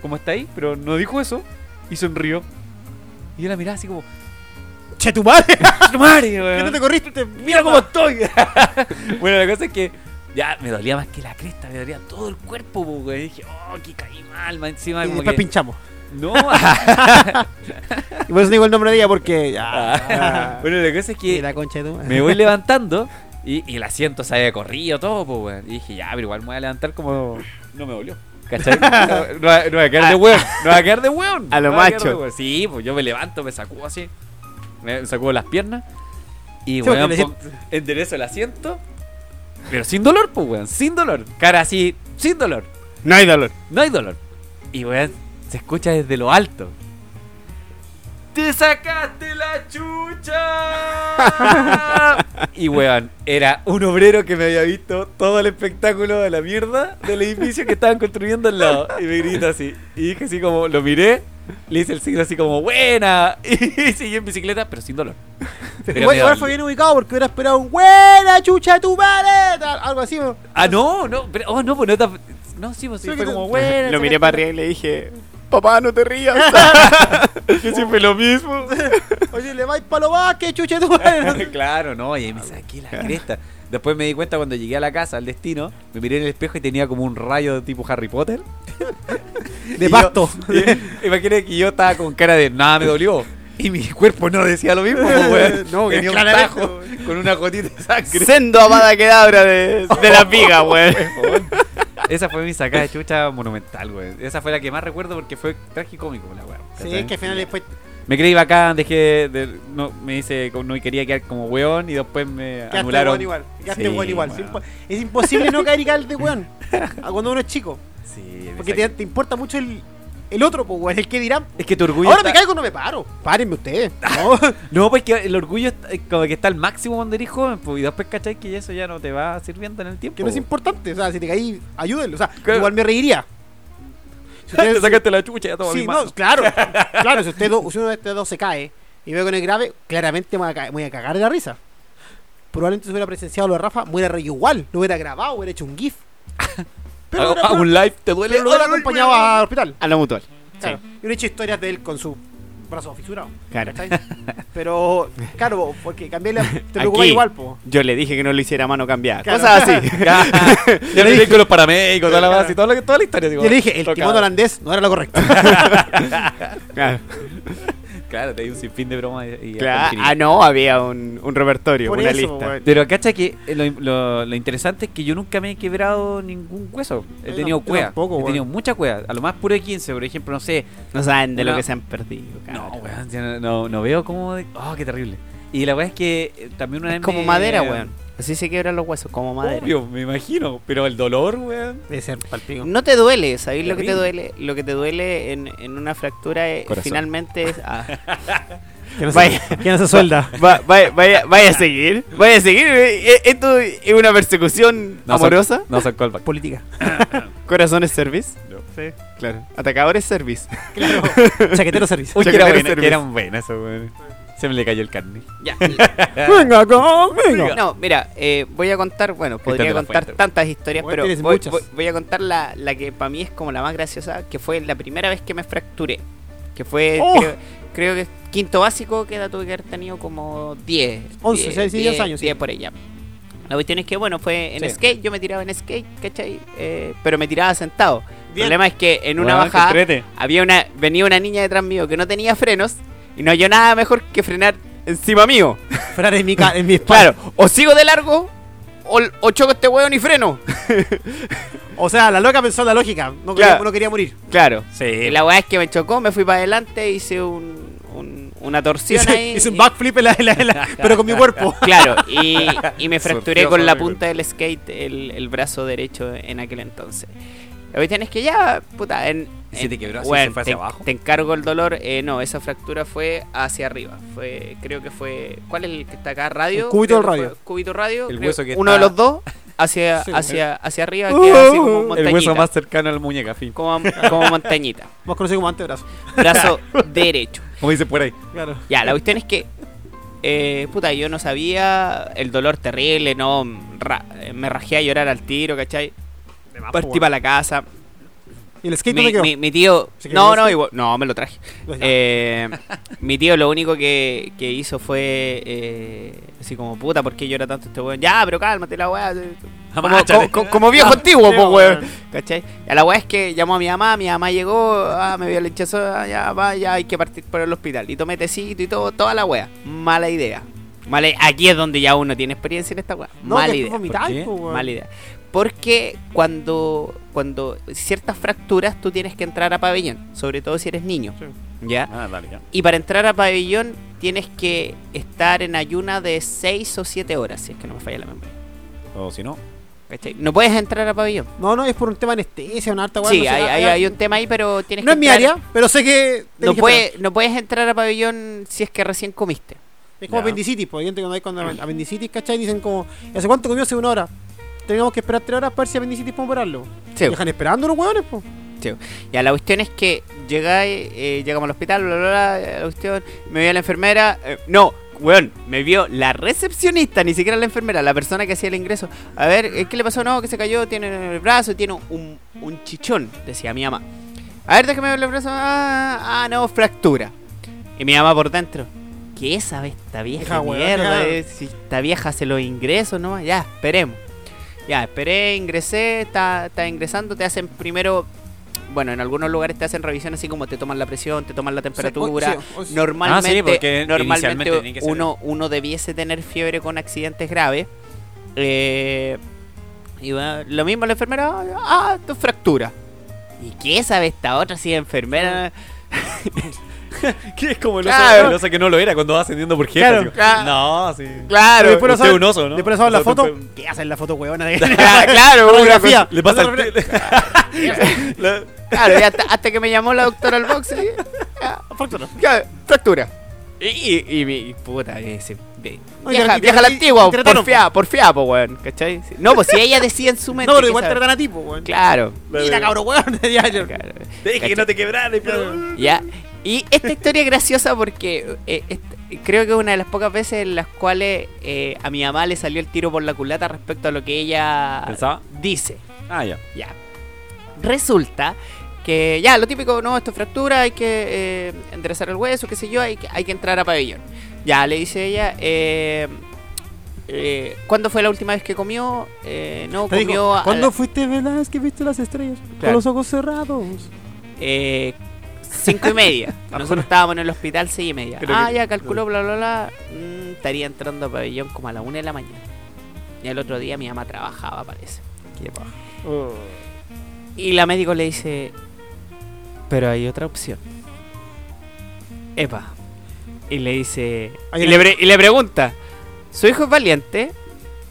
como está ahí pero no dijo eso y sonrió y yo la miraba así como Che, tu madre. ¡Tu madre, ¿Qué weón! no te corriste? mira cómo estoy bueno la cosa es que ya me dolía más que la cresta me dolía todo el cuerpo po, weón. y dije oh que caí mal más encima Y como después que pinchamos. no Y por eso digo el nombre de ella porque. Ah. Ya. bueno la cosa es que la concha de tu madre. me voy levantando y, y el asiento se había corrido todo, pues, weón. Y dije, ya, pero igual me voy a levantar como. No me dolió. ¿Cachai? No, no, voy a quedar de weón. No voy a quedar de weón. A lo No macho. de weón. Sí, pues yo me levanto, me sacudo así. Me sacudo las piernas. Y, weón, le pon- enderezo el asiento. Pero sin dolor, pues, weón. Sin dolor. Cara así, sin dolor. No hay dolor. No hay dolor. Y weón, se escucha desde lo alto. ¡Te sacaste la chucha! y weón, era un obrero que me había visto todo el espectáculo de la mierda del edificio que estaban construyendo al lado. Y me grita así. Y dije así como, lo miré, le hice el signo así como, buena. Y seguí en bicicleta, pero sin dolor. Pero Igual, fue bien ubicado porque hubiera esperado un buena chucha tu madre. tal, Algo así. ¿no? Ah, no, no, pero, oh, no, pues no, ta- no, sí, pues sí, fue como, buena. Lo miré para arriba y le dije, papá, no te rías. Yo siempre lo mismo. Oye, le vais para lo más que chucha tu madre. claro, no, y ahí me saqué la cresta. Después me di cuenta cuando llegué a la casa, al destino, me miré en el espejo y tenía como un rayo tipo Harry Potter. De pasto. Imagínate que yo estaba con cara de nada me dolió. Y mi cuerpo no decía lo mismo, pues, weón. No, que tenía un tajo con una gotita de sangre. Sendo amada quedabra de, de las vigas, weón. Esa fue mi sacada de chucha monumental, weón. Esa fue la que más recuerdo porque fue tragicómico, la weón. Sí, es que al final después. Me creí bacán, dejé de, no, me como- no quería quedar como weón y después me Quedaste anularon. weón igual. Quedaste Sí, weón igual. Es impo- Es imposible no caer y caer de weón. a Cuando uno es chico. Sí, Porque te, te importa mucho el, el otro, pues, weón. El que dirán. Es que tu orgullo Ahora está- me caigo, no me paro. Párenme ustedes. No. No, pues que el orgullo está- es como que está al máximo cuando eres joven, pues, y después cachai que eso ya no te va sirviendo en el tiempo. que no es importante. O sea, si te caí, ayúdenlo. O sea, Claro. igual me reiría. Te sacaste la chucha ya todo Sí, no, claro. claro, si, usted do- si uno de ustedes dos se cae y veo que no es grave, claramente me voy a, ca- me voy a cagar de la risa. Probablemente si hubiera presenciado lo de Rafa, me hubiera reído igual. Lo hubiera grabado, hubiera hecho un GIF. Pero, Hago- hubiera- hago un live, te duele. pero lo hubiera acompañado al hospital. A lo mutual. Claro. Y hubiera hecho historias de él con su brazo fisurado. Claro. ¿cachai? Pero, claro, porque cambiarle te preocupa Aquí. igual, po. Yo le dije que no lo hiciera a mano cambiada. Claro. Cosas así. Ya le dije con los paramédicos, toda la base, toda la, toda la historia. digo, Yo le dije, el timón holandés no era lo correcto. Claro. Claro, te di un sinfín de bromas y, y Claro. hasta el Ah, no, había un, un repertorio, Por una eso, lista. weón. Pero cacha que lo, lo- lo interesante es que yo nunca me he quebrado ningún hueso. He Yo tenido cueva. tampoco, He tenido mucha cueva. A lo más puro de 15, por ejemplo, no sé. No saben de lo que se han perdido. No, cabrón. weón, ya no, no, no veo cómo. de- Oh, qué terrible. Y la weá es que eh, también una Es vez. como me- madera, weón. Así se quiebran los huesos, como madera. Obvio, me imagino. Pero el dolor, weón. Debe ser palpico. No te duele, ¿sabéis lo que te duele? Lo que te duele en, en una fractura es- Corazón. finalmente es... ah. Que no, Vaya. se, que no se suelda. Va- vaya, vaya, vaya a seguir, vaya a seguir. eh, eh, Esto es una persecución No son- amorosa. no son callback. Política. Corazones service. Sí. Claro. Atacadores service. Claro. Chaquetero servicio. Uy, que, Chaquetero era buena, service. que eran buenas weón. Se me le cayó el carne. Ya. Venga, conmigo. No, mira, eh, voy a contar, bueno, podría contar fuente. tantas historias, Bueno, pero tienes voy, muchas. voy- voy a contar la, la que para mí es como la más graciosa, que fue la primera vez que me fracturé. Que fue, ¡Oh! creo, creo que quinto básico, que edad tuve que haber tenido como 10. 11, 10, seis, 10 años, sí. 10 por ella. La cuestión es que, bueno, fue en Sí. skate, yo me tiraba en skate, ¿cachai? Eh, pero me tiraba sentado. El problema es que en una qué bajada había una, venía una niña detrás mío que no tenía frenos y no había nada mejor que frenar encima mío. Frenar en mi, ca- en mi espalda. Claro, o sigo de largo o, o choco este hueón y freno. O sea, la loca pensó en la lógica. No, Claro. quería, no quería morir. Claro. Sí. Y la weá es que me chocó, me fui para adelante, hice un, un- una torsión Hice, ahí. hice un backflip, en la- en la- en la- pero con mi cuerpo. Claro, y, y me fracturé con la punta del skate el, el brazo derecho en aquel entonces. La cuestión es que ya, puta, en... ¿Y en- te quebró así, weón, se fue hacia te, abajo? te encargo el dolor. Eh, no, esa fractura fue hacia arriba. Fue, creo que fue... ¿Cuál es el que está acá? Radio. El cúbito Creo del radio. fue Cúbito radio. El creo- hueso que uno está- de los dos hacia, Sí, hacia, hacia arriba, así como el hueso más cercano al muñeca, fin. como, como montañita. Más conocido como antebrazo. Brazo derecho. Como dice por ahí. Claro. Ya, la cuestión es que, eh, puta, yo no sabía el dolor terrible, no, ra- me rajé a llorar al tiro, ¿cachai? Partí para la casa. ¿Y el skate Mi, dónde quedó? mi- mi tío, ¿Se quedó no, no, igual- no, me lo traje. Eh, mi tío lo único que, que hizo fue, eh, así como, puta, ¿por qué llora tanto este weón? Ya, pero cálmate la weá. Como, Amáchate. como- como viejo Ah, antiguo, pues, weón. ¿Cachai? Ya la weá es que llamó a mi mamá, mi mamá llegó, ah, me vio el hinchazo, ah, ya va, ya hay que partir por el hospital. Y tomé tecito y todo, toda la weá. Mala idea. Mala, aquí es donde ya uno tiene experiencia en esta weá. No, Mala idea. Mala idea. Porque cuando, cuando ciertas fracturas tú tienes que entrar a pabellón, sobre todo si eres niño. Sí. ¿Ya? Ah, dale, ya. Y para entrar a pabellón tienes que estar en ayuna de 6 o 7 horas, si es que no me falla la memoria. O si no. ¿Cachai? No puedes entrar a pabellón. No, no, es por un tema de anestesia, una harta weá. Sí, no hay, hay- hay- hay un tema ahí, pero tienes No que es mi área, pero sé que. No, puede- no puedes entrar a pabellón si es que recién comiste. Es como Ya. apendicitis, pues hay gente cuando hay cuando apendicitis, ¿cachai? Dicen como, ¿y ¿hace cuánto comió? Hace una hora. Tenemos que esperar tres horas para ver si apendicitis podemos operarlo. Sí. Dejan esperando los hueones, pues. Ya, la cuestión es que llegáis, eh, llegamos al hospital, bla, bla, bla, la cuestión, me vio la enfermera, eh, no, weón, me vio la recepcionista, ni siquiera la enfermera, la persona que hacía el ingreso. A ver, eh, ¿qué le pasó? No, que se cayó, tiene el brazo, tiene un, un chichón, decía mi mamá. A ver, déjame ver el brazo, ah, ah, no, fractura. Y mi mamá por dentro, ¿qué sabe esta vieja weón, mierda? ya. eh? Si esta vieja hace los ingresos, no, ya, esperemos. Ya, esperé, ingresé, está, está ingresando, te hacen primero, bueno, en algunos lugares te hacen revisión así como te toman la presión, te toman la temperatura. O-. Normalmente, Ah, sí, porque normalmente uno, uno debiese tener fiebre con accidentes graves. Eh, y bueno, lo mismo la enfermera, ah, tu fractura. ¿Y qué sabe esta otra si es enfermera? Que es como el Claro. oso, el oso que no lo era cuando va ascendiendo por jefe. Claro, claro. No, sí. Claro, después no saben- un oso, ¿no? Después saben la foto. después- ¿Qué hacen la foto huevona claro, Fotografía. Le pasa el La- Claro, y hasta, hasta que me llamó la doctora al box, Fractura. fractura. Y, mi puta, ese, No, vieja, vieja la antigua, trataron, porfía, porfía, po, weón, ¿cachai? No, pues si ella decía en su mente. No, pero igual tratan a ti, pues, weón. Claro. Mira, cabrón, weón. Ya, ya. claro. Te dije que no te quebraras, pero. Ya. Y esta historia es graciosa porque eh, creo que es una de las pocas veces en las cuales eh, a mi mamá le salió el tiro por la culata respecto a lo que ella ¿Pensaba? dice. Ah, ya. Ya. Resulta que ya, lo típico, no, esto es fractura, hay que eh, enderezar el hueso, qué sé yo, hay que, hay que entrar a pabellón. Ya, le dice ella, eh, eh, ¿cuándo fue la última vez que comió? Eh, no, Te comió digo, ¿cuándo la- fuiste verdad que viste las estrellas? Con los ojos cerrados. Cinco y media. Nosotros estábamos en el hospital seis y media. Creo ah, que- ya calculó, bla, bla, bla. Mm, estaría entrando a pabellón como a la una de la mañana. Y el otro día mi mamá trabajaba, parece. Qué paja. Y la médico le dice, pero hay otra opción. Epa. Y le dice, y le, pre- y le pregunta, ¿su hijo es valiente?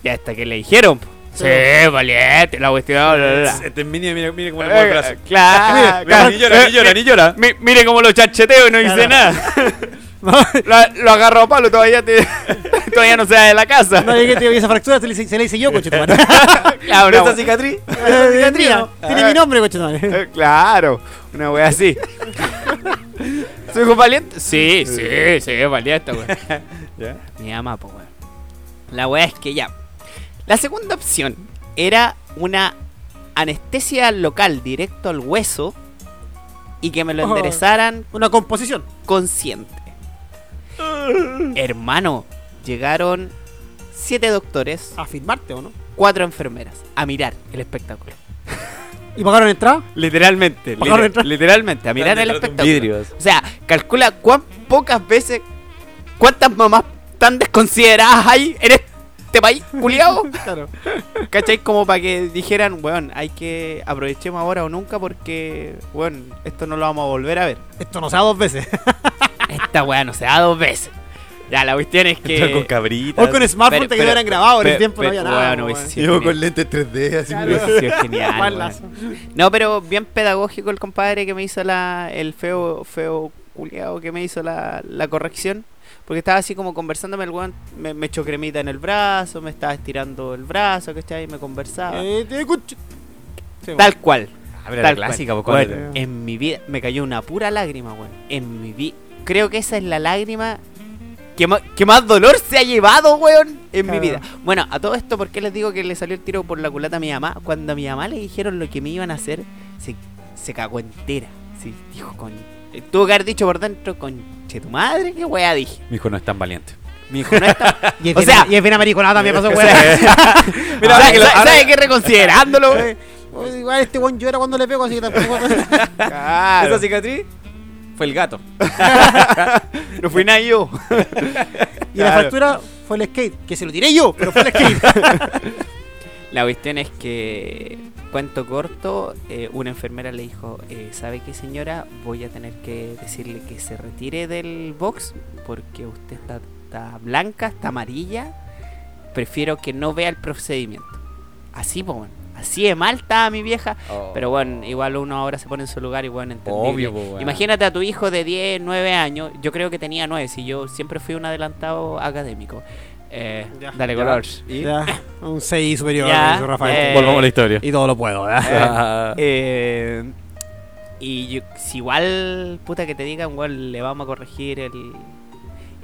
Y hasta que le dijeron, po. Sí, valiente, la cuestión, bla, bla, bla. Este mira, mira cómo le mueve el brazo. Eh, Claro, Mira, claro. ni llora, ni llora, ni llora. Mi- mire cómo lo chacheteo y no dice nada. No, Lo, lo agarro a palo, todavía, te- todavía no se va de la casa. no llegué, te esa fractura, se le, hice- se le hice yo, coche tu madre. Claro, ¿Ves una- esa cicatriz? Eh, mira, Tiene mi nombre, coche tu madre. Eh, Claro, una wea así. ¿Su hijo valiente? Sí, sí, sí, es valiente, weón. Mi mamá, pues, weón. La wea es que ya. La segunda opción era una anestesia local directo al hueso y que me lo Oh. enderezaran Una composición. consciente. Hermano, llegaron siete doctores, A firmarte, ¿o no? cuatro enfermeras a mirar el espectáculo. ¿Y pagaron entrada? Literalmente, ¿Pagaron liter- entrada? literalmente, a mirar el espectáculo. vidrio. O sea, calcula cuán pocas veces, cuántas mamás tan desconsideradas hay en este país, culiado. Claro. ¿Cachai? Como para que dijeran, weón, hay que aprovechemos ahora o nunca porque, weón, esto no lo vamos a volver a ver. Esto no se da dos veces. Esta weá no se da dos veces. Ya, la cuestión es Entrar con que... cabritas. Hoy con smartphone Pero- te pero- hubieran grabado, en el tiempo no pero, había nada. sido Yo con lentes 3D, así Claro. Sido genial, lazo. No, pero bien pedagógico el compadre que me hizo la, el feo, feo culiado que me hizo la, la corrección. Porque estaba así como conversándome, el weón me, me echó cremita en el brazo, me estaba estirando el brazo, ¿cachai? Y me conversaba. Eh, te escucho. Sí, Tal cual. Ah, pero Tal la clásica, cual. pues, en mi vida me cayó una pura lágrima, weón. En mi vida. Creo que esa es la lágrima que más, que más dolor se ha llevado, weón, en mi vida. Bueno, a todo esto, ¿por qué les digo que le salió el tiro por la culata a mi mamá? Cuando a mi mamá le dijeron lo que me iban a hacer, se, se cagó entera. Sí, dijo, con... Tuvo que haber dicho por dentro, conche tu madre, qué weá dije. Mi hijo no es tan valiente. Mi hijo no. Y es, O bien, sea- y es bien americanada también pasó, weón. Mira, ahora ¿sabe, que lo- ahora sabe que- reconsiderándolo? Oye, Igual este buen llora cuando le pego, así que tampoco. Claro. Esa cicatriz fue el gato. No fui nada yo. Y la Claro. fractura fue el skate, que se lo tiré yo, pero fue el skate. La cuestión es que, cuento corto, eh, una enfermera le dijo, eh, ¿sabe qué señora? Voy a tener que decirle que se retire del box porque usted está, está blanca, está amarilla. Prefiero que no vea el procedimiento. Así, pues, bueno. Así de mal estaba mi vieja. Pero bueno, igual uno ahora se pone en su lugar y bueno, entendible. Obvio. Imagínate a tu hijo de 10, 9 años. Yo creo que tenía 9, si yo siempre fui un adelantado académico. Eh, Ya. dale Ya. color. Y Ya, un 6 superior, Rafael. eh, volvamos a la historia. Y todo lo puedo, ¿verdad? Ah, Eh, y yo- si igual, puta que te digan, igual le vamos a corregir el...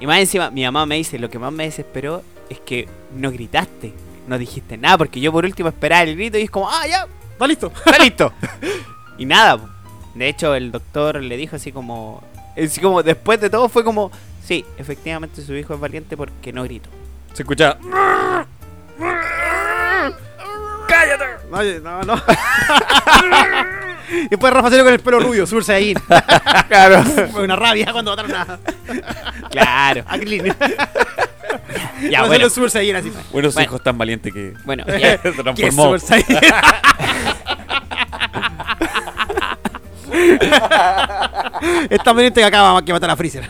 Y más encima, mi mamá me dice, lo que más me desesperó es que no gritaste, no dijiste nada, porque yo por último esperaba el grito y es como, ah, ya, ¿Está listo? está listo. y nada, de hecho el doctor le dijo así como, así como después de todo fue como, sí, efectivamente su hijo es valiente porque no grito. Se escucha. No, no, no. y después Rafa salió con el pelo rubio, subirse ahí. Claro, Fue una rabia cuando mataron a, claro. a Clean. Ya, bueno, bueno. subirse ahí así. Bueno, su Bueno. hijo es tan valiente que bueno, ya, se ¿Qué es transformó. Super Saiyan? Esta valiente que acaba que matar a Freezer.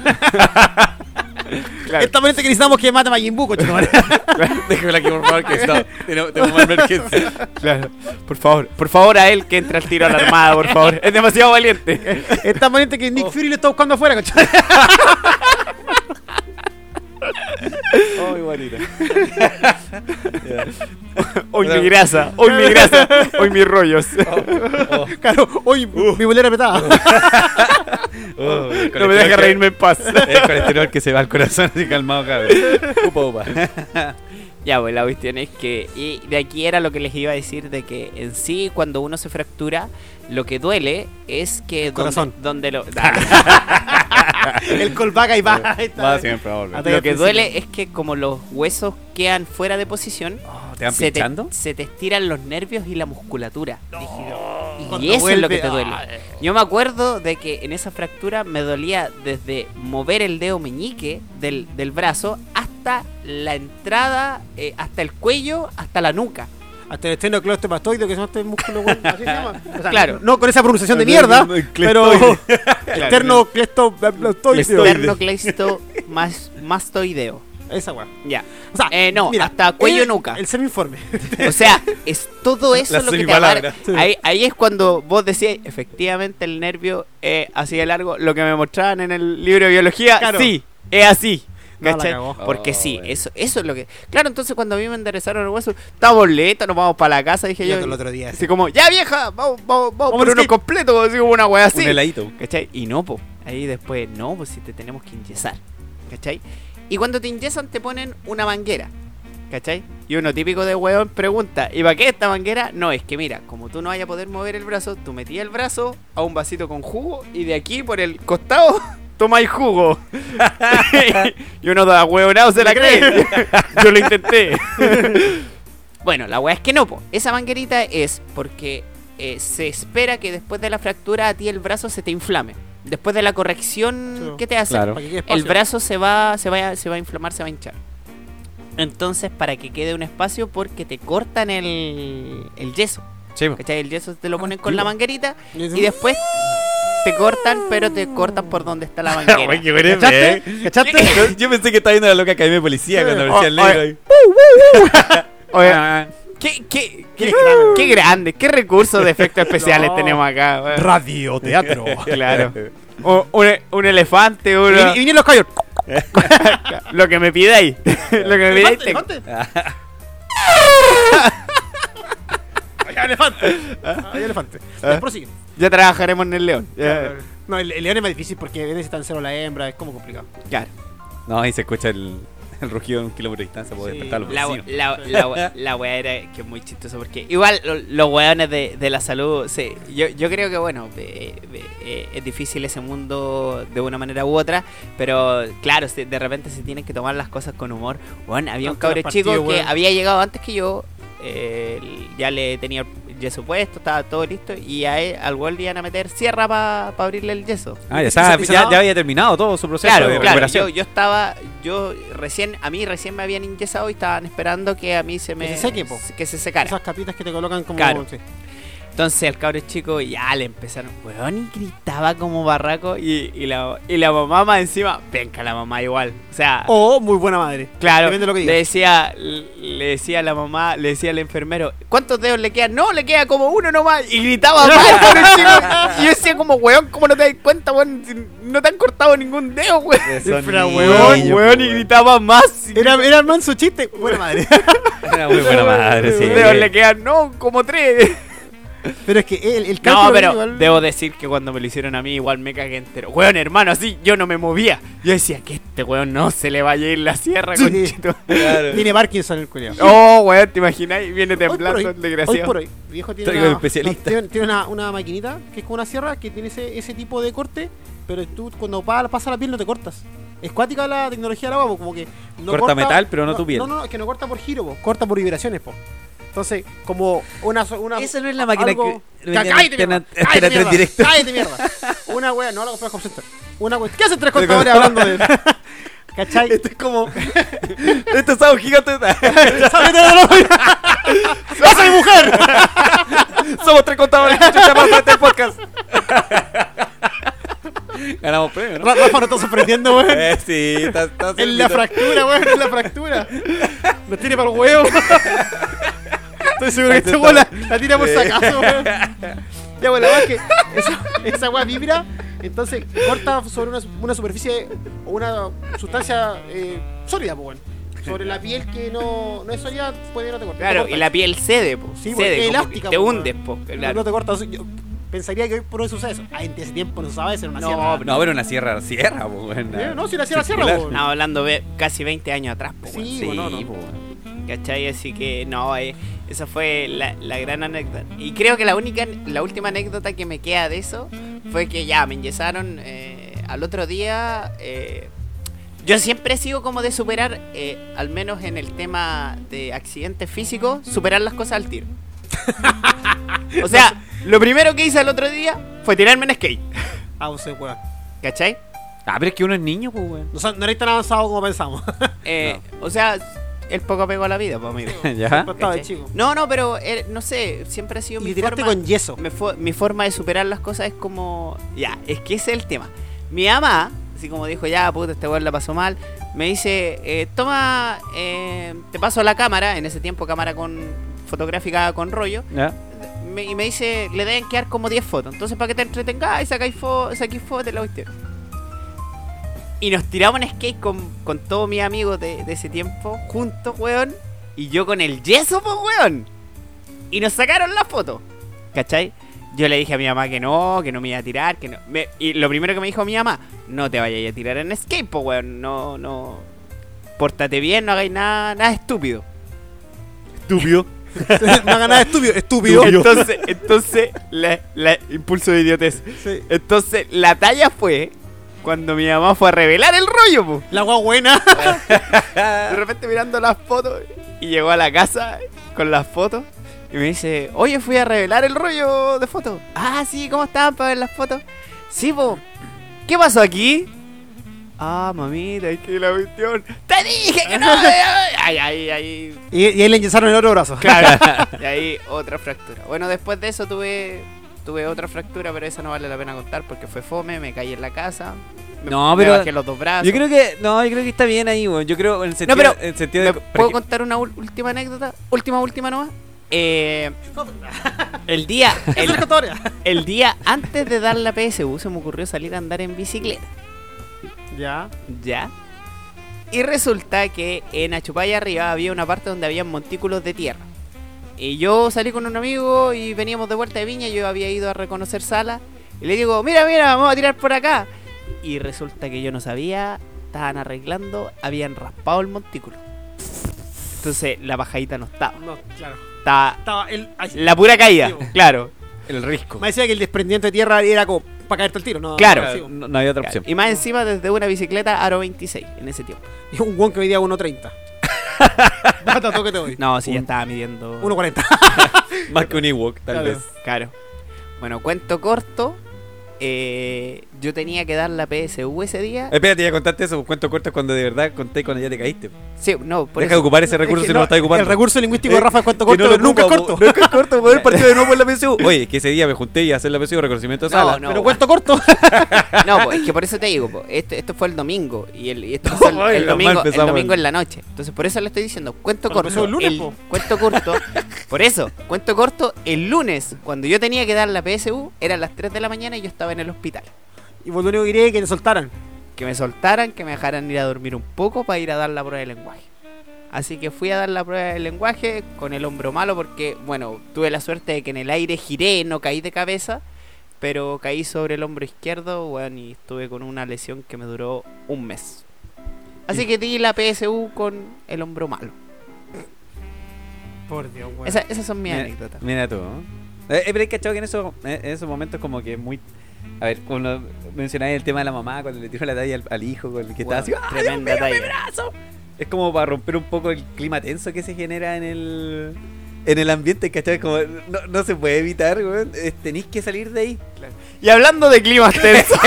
Claro. Esta valiente que necesitamos que mate a Majin Buu. Déjame aquí, por favor, que está. Tenemos tenemos una emergencia. Claro, por favor, por favor a él que entre al tiro a la armada, por favor. Es demasiado valiente. Esta valiente que Nick Fury le está buscando afuera, cochetumare. Ay, bonita. Hoy mi grasa, hoy mi grasa, hoy mis rollos. Claro, hoy mi bolera petada. Oh, No me deja reírme en paz. El colesterol que se va al corazón así calmado, cabrón. Upa, upa. Ya, pues la cuestión es que. Y de aquí era lo que les iba a decir: de que en sí, cuando uno se fractura, lo que duele es que. donde, corazón. donde lo. El callback ahí va. Va siempre, va a lo que principio. duele es que, como los huesos quedan fuera de posición, Oh, ¿Te van se te, se te estiran los nervios y la musculatura. Y eso es lo que te duele. ah, Yo me acuerdo de que en esa fractura me dolía desde mover el dedo meñique del, del brazo hasta la entrada, eh, hasta el cuello, hasta la nuca. Hasta el esternocleidomastoideo, que se llama este músculo, weón. Así se llama. O sea, Claro. No con esa pronunciación de mierda, pero esternocleidomastoideo. Esternocleisto mas- mastoideo. Esa weá. Ya. O sea, Eh, no, mira, hasta cuello el- nuca. El semi-informe. O sea, es todo eso La lo que te amarga. Ahí, ahí es cuando vos decías, efectivamente el nervio es así de largo. Lo que me mostraban en el libro de biología, Claro. sí, es así. No, ¿cachai? cagó. Porque Oh, sí, bueno. eso, eso es lo que. Claro, entonces cuando a mí me enderezaron el hueso, estamos listos, nos vamos para la casa, dije Yo yo. el otro día. Así como, ya vieja, vamos, vamos, vamos Vamos por uno completo, así como una wea así. Un heladito. ¿Cachai? Y no, pues. Ahí después, no, pues si te tenemos que inyesar. ¿Cachai? Y cuando te inyesan te ponen una manguera. ¿Cachai? Y uno típico de hueón pregunta, ¿y para qué esta manguera? No, es que mira, como tú no vayas a poder mover el brazo, tú metías el brazo a un vasito con jugo y de aquí por el costado tomáis jugo. y uno da hueonado se la cree. Yo lo intenté. bueno, la hueá es que no, po. Esa manguerita es porque eh, se espera que después de la fractura a ti el brazo se te inflame. Después de la corrección Sí. que te hacen, Claro. El brazo se va, se, va, a- se va a inflamar, se va a hinchar. Entonces, para que quede un espacio, porque te cortan el, el yeso. Sí. ¿Cachai? El yeso te lo ponen con tío. la manguerita Y y después te cortan, pero te cortan por donde está la manguera. Güey, qué bueno, ¿Cachaste? eh. ¿Cachaste? Yo, yo pensé que estaba viendo la loca academia de policía cuando decía el negro ahí. Oye, Ah, ¿qué, qué, qué, Qué grande. qué recursos de efectos especiales No. tenemos acá. weón. Radio, teatro. Claro. O- un, un elefante, y, una- y vienen los caballos. lo que me pidáis. lo que me pidáis. te- elefante. Hay elefante. Hay elefante. Ya, prosigue. Ya trabajaremos en el león. No, el, el león es más difícil porque necesitan cero la hembra, es como complicado. Claro. No, ahí se escucha el, el rugido a un kilómetro de distancia Sí. despertar a los La, vecinos. la, la, la wea era que es muy chistoso porque igual lo- los weones de, de la salud, sí, yo, yo creo que bueno, eh, eh, es difícil ese mundo de una manera u otra, pero claro, de repente se tienen que tomar las cosas con humor. Bueno, había un los chico que weón. había llegado antes que yo, eh, ya le tenía el yeso puesto, estaba todo listo y a él, al le iban a meter sierra para abrirle el yeso. Ah, ya, estaba- ¿Y se- y se ya, había terminado todo su proceso Claro, de claro. recuperación. Yo, yo estaba, yo recién, a mí recién me habían inyesado y estaban esperando que a mí se me se seque, que se secara. Esas capitas que te colocan como. Claro. sí. Entonces al cabro chico ya le empezaron, weón, y gritaba como barraco y, y la, y la mamá más encima, venga la mamá igual. O sea, O muy buena madre. claro, Depende de lo que le decía, le decía a la mamá, le decía al enfermero, ¿cuántos dedos le quedan? No, le queda como uno nomás. Y gritaba más el cabro chico. Y yo decía como, weón, ¿cómo no te das cuenta, weón? No te han cortado ningún dedo, weón. Niños, Weón, niños, weón, y gritaba más. Era, era el manso chiste. Buena madre. Era muy buena madre, sí. Dedos le quedan, no, como tres. Pero es que el, el No, cálculo pero igual- debo decir que cuando me lo hicieron a mí igual me cagué entero. Weón, hermano, así yo no me movía. Yo decía que este weón no se le vaya a ir la sierra, Sí. conchito. Claro. Tiene Parkinson el culiao. Oh, weón, ¿te imagináis? Viene Hoy por temblando hoy, el hoy desgraciado. por hoy, viejo tiene una, especialista. no, tiene, una, una maquinita que es como una sierra que tiene ese, ese tipo de corte, pero tú cuando pa- pasa la piel no te cortas. Es cuática la tecnología de la agua, po, como que no Corta metal, pero no tu piel. No, no, es que no corta por giro, po, corta por vibraciones, po. Entonces, como una so- una Esa no es la máquina algo- que cállate, en mierda, cállate, Antena 3 mierda, directo. cállate, mierda. Una wea, no la compré en Center. Una wea. ¿Qué hacen tres contadores hablando de ¿Cachai? Esto es como. Esto es algo gigante. ¡Sáquete de la ¡Esa es mi mujer! Somos tres contadores. Chucha, más para este podcast. Ganamos premio, ¿no? Ra- Rafa no está sorprendiendo, weón. Eh, sí, está, está En la fractura, weón, en la fractura. Nos tiene para el huevo. Estoy seguro que este weón la, la tira por si acaso, weón. Ya, bueno, la verdad es que esa, esa weá vibra, entonces corta sobre una, una superficie o una sustancia eh, sólida, pues, weón. Sobre la piel que no, no es sólida, puede no te corte. Claro, no y la piel cede, po. Sí, cede, es elástica, te po, hundes, weón. po. corta. Claro. No te corta. Yo pensaría que hoy por hoy sucede eso. Ah, en ese tiempo no eso, era una No, sierra. No, pero una sierra, sierra, pues, bueno. Eh, no, si la sierra, sierra, po. Estamos hablando de casi 20 años atrás, po. Sí, weón. Sí, bueno, no. pues, bueno. ¿Cachai? Así que no, eh, esa fue la, la gran anécdota. Y creo que la única, la última anécdota que me queda de eso fue que ya me enyesaron eh, al otro día. eh, yo siempre he sido como de superar, eh, al menos en el tema de accidentes físicos, superar las cosas al tiro. o sea, lo primero que hice el otro día fue tirarme en skate. Ah, usted, weón. ¿Cachai? Ah, pero es que uno es niño, pues, weón. No, no eres tan avanzado como pensamos. Eh, O sea, el poco apego a la vida, pues amigo. ¿Ya? De ¿Cachai? chico. No, no, pero eh, no sé, siempre ha sido Y mi forma. con yeso. me mi forma de superar las cosas es como. Ya, es que ese es el tema. Mi mamá, así como dijo, ya, puta, este weón la pasó mal, me dice, eh, toma, eh, te paso la cámara, en ese tiempo cámara con fotográfica con rollo, ¿Ya? me- y me dice, le deben quedar como 10 fotos. Entonces, para que te entretengáis, sacáis fotos, saquéis fotos, de la cuestión. Y nos tiramos en skate con, con todos mis amigos de, de ese tiempo, juntos, weón. Y yo con el yeso, pues, weón. Y nos sacaron la foto. ¿Cachai? Yo le dije a mi mamá que no, que no me iba a tirar, que no. Me- y lo primero que me dijo mi mamá, no te vayas a tirar en skate, pues, weón. No, no. Pórtate bien, no hagáis nada, nada estúpido. Estúpido. no hagas nada estúpido. Estúpido. Entonces, entonces, la, la- impulso de idiotez. Sí. Entonces, la talla fue cuando mi mamá fue a revelar el rollo, po. La agua buena. De repente mirando las fotos y llegó a la casa con las fotos y me dice, oye, fui a revelar el rollo de fotos. Ah, sí, ¿cómo estaban para ver las fotos? Sí, po. ¿Qué pasó aquí? Ah, mamita, es que la cuestión. ¡Te dije que no! Ay, ay, ay. Y, y ahí le enyesaron el otro brazo. Claro. y ahí otra fractura. Bueno, después de eso tuve tuve otra fractura, pero esa no vale la pena contar porque fue fome, me caí en la casa. Me, No, me pero bajé los dos brazos. Yo creo que, no, yo creo que está bien ahí, weón. Yo creo en el sentido, pero, en el sentido ¿Me de... puedo contar una última anécdota? Última, última nomás. Eh, el día el, el día antes de dar la PSU se me ocurrió salir a andar en bicicleta. Ya. ¿Ya? Y resulta que en Achupaya arriba había una parte donde había montículos de tierra. Y yo salí con un amigo y veníamos de vuelta de Viña, yo había ido a reconocer sala. Y le digo, mira, mira, vamos a tirar por acá. Y resulta que yo no sabía, estaban arreglando, habían raspado el montículo. Entonces la bajadita no estaba. No, claro. Estaba Estaba el. ay, la pura caída, claro. El risco. Me decía que el desprendiente de tierra era como para caerte al tiro, ¿no? Claro. Bo. No, no había otra claro. opción. Y más encima desde una bicicleta Aro 26 en ese tiempo. Y un guan que hoy día 1.30. Bata, tú que te doy. No, sí, ya estaba midiendo. 1.40. Más que un Ewok, tal Claro. vez. Claro. Bueno, cuento corto. eh, yo tenía que dar la PSU ese día. Espérate, ya contaste eso, cuento corto cuando de verdad conté cuando ya te caíste. Sí, no, por Deja de eso. ocupar ese recurso Es que si no, lo estás ocupando. El recurso lingüístico Eh, de Rafa es cuento corto, no lo pero nunca es ocupa, corto. po. Nunca es corto, poder partido de nuevo por la PSU. Oye, que ese día me junté y hacer la PSU reconocimiento de sala. no. Pero cuento corto. No, pues, es que por eso te digo, po, esto, esto fue el domingo y, el, y esto fue el, domingo, el domingo en la noche. Entonces por eso le estoy diciendo, cuento corto. empezó el lunes, el- po. cuento corto. por eso, cuento corto, el lunes, cuando yo tenía que dar la PSU, eran las 3 de la mañana y yo estaba en el hospital. Y vos lo único que quería es que te soltaran. que me soltaran, que me dejaran ir a dormir un poco para ir a dar la prueba de lenguaje. Así que fui a dar la prueba de lenguaje con el hombro malo porque, bueno, tuve la suerte de que en el aire giré, no caí de cabeza, pero caí sobre el hombro izquierdo, bueno, y estuve con una lesión que me duró un mes. Así que di la PSU con el hombro malo. Por Dios, weón. Esa- esas son mis Mira- anécdotas. Mira tú, ¿no? Eh, eh, pero hay cachado que en esos, eh, en esos momentos como que es muy... A ver, cuando mencionáis el tema de la mamá, cuando le tiró la talla al, al hijo, con el que estaba así, ¡ah, Dios Tremenda mío, mi talla. brazo! Es como para romper un poco el clima tenso que se genera en el... En el ambiente, ¿cachai? Como, no, no se puede evitar, weón. Tenéis que salir de ahí. Y hablando de climas tensos,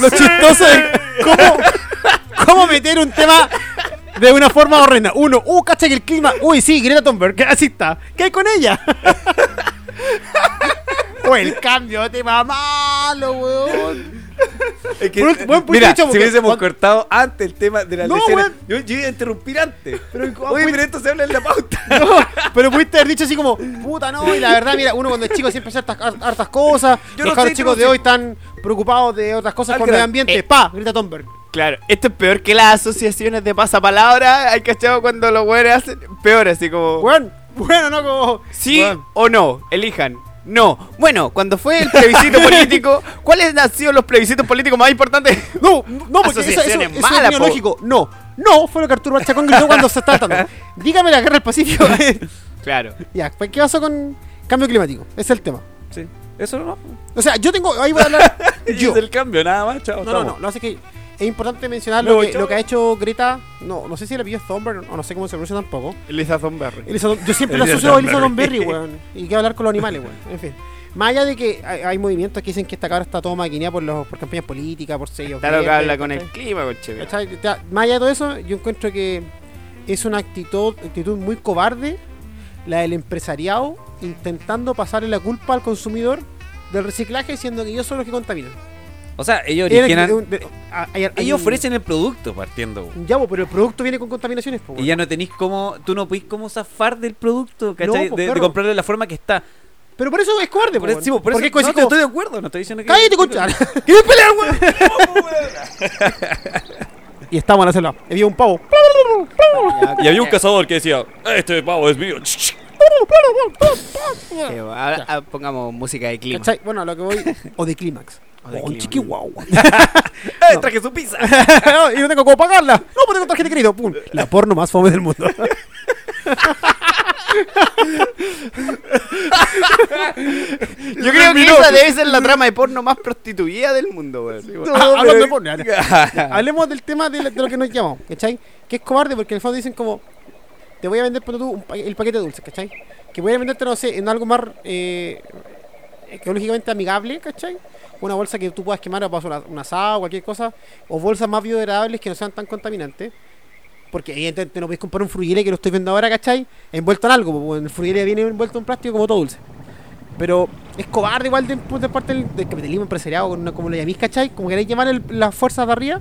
Lo chistoso es cómo, cómo meter un tema de una forma horrenda. Uno, uh, cacha que el clima. Uy, sí, Greta Thunberg, así está. ¿Qué hay con ella? O el cambio de tema malo, weón. Es que, buen mira, dicho, si hubiésemos cuando- cortado antes el tema de la No, weón. yo, yo iba a interrumpir antes. Pero, Oye, pero esto se habla en la pauta. No, pero pudiste haber dicho así como, puta, no, y la verdad, mira, uno cuando es chico siempre hace hartas, har- hartas cosas. Yo los no sé, chicos de hoy están preocupados de otras cosas Al con el grano. ambiente. Eh. Pa, Greta Thunberg. claro, esto es peor que las asociaciones de pasapalabra. Hay cachado cuando los güeyes hacen peor, así como. Bueno, bueno, no como. ¿Sí o no? Elijan. No. Bueno, cuando fue el plebiscito político, ¿cuáles han sido los plebiscitos políticos más importantes? No, no, porque eso, eso, eso es po. lógico. No. No, fue lo que Arturo Chacón gritó cuando se estaba tratando. Dígame la guerra del Pacífico. Claro. ya, pues, ¿qué pasó con cambio climático? Ese es el tema. Sí. Eso no. O sea, yo tengo. Ahí voy a hablar. yo. Es el cambio, nada más, chao. No, no, no. Lo hace que es importante mencionar Me lo que, lo que ha hecho Greta. No, no sé si apellido es Thunberg o no sé cómo se pronuncia tampoco. Elisa Thornberry. Elisa yo siempre la asocio a Elisa. Thornberry, weón. Y quiero hablar con los animales, weón. En fin. Más allá de que hay, hay movimientos que dicen que esta cabra está todo maquineada por, los, por campañas políticas, por sellos. Claro que habla con el clima. Ya, Más allá de todo eso, yo encuentro que es una actitud, actitud muy cobarde la del empresariado intentando pasarle la culpa al consumidor del reciclaje, siendo que ellos son los que contaminan. O sea, ellos originan. hay Ellos ofrecen el producto partiendo. Ya, pero el producto viene con contaminaciones, po, Y ya no tenéis cómo. Tú no podéis cómo zafar del producto, ¿cachai? No, pues, de, comprarlo de la forma que está. Pero por eso es cobarde, Por po, eso, sí, por eso Porque es no, como, estoy de acuerdo, no estoy diciendo que. ¡Cállate, concha! ¿Quieres pelear, weón? y estamos en la selva. Había un pavo. Y había un cazador que decía: Este pavo es mío. Ahora, ah, pongamos música de clima. ¿Cachai? Bueno, a lo que voy. O de clímax. O de O un clímax. chiqui guau. ¡Eh, traje su pizza! y no tengo cómo pagarla. No, pero tengo tarjeta de crédito. Pum. La porno más fome del mundo. Yo creo que esa debe ser la trama de porno más prostituida del mundo, weón. Ah, hablando de porno. Hablemos del tema de, lo que nos llamamos, ¿cachai? Que es cobarde porque en el fondo dicen como, te voy a vender ponte tú, un pa- el paquete de dulces, ¿cachai? Que voy a venderte, no sé, en algo más eh, ecológicamente amigable, ¿cachai? Una bolsa que tú puedas quemar hacer una, un asado o cualquier cosa, o bolsas más biodegradables que no sean tan contaminantes. Porque evidentemente no podéis comprar un frugile que lo estoy viendo ahora, ¿cachai? Envuelto en algo, porque el frugile viene envuelto en plástico como todo dulce. Pero es cobarde igual de, de parte del, del capitalismo empresariado, como lo llamís, ¿cachai? Como queréis llamar las fuerzas de arriba,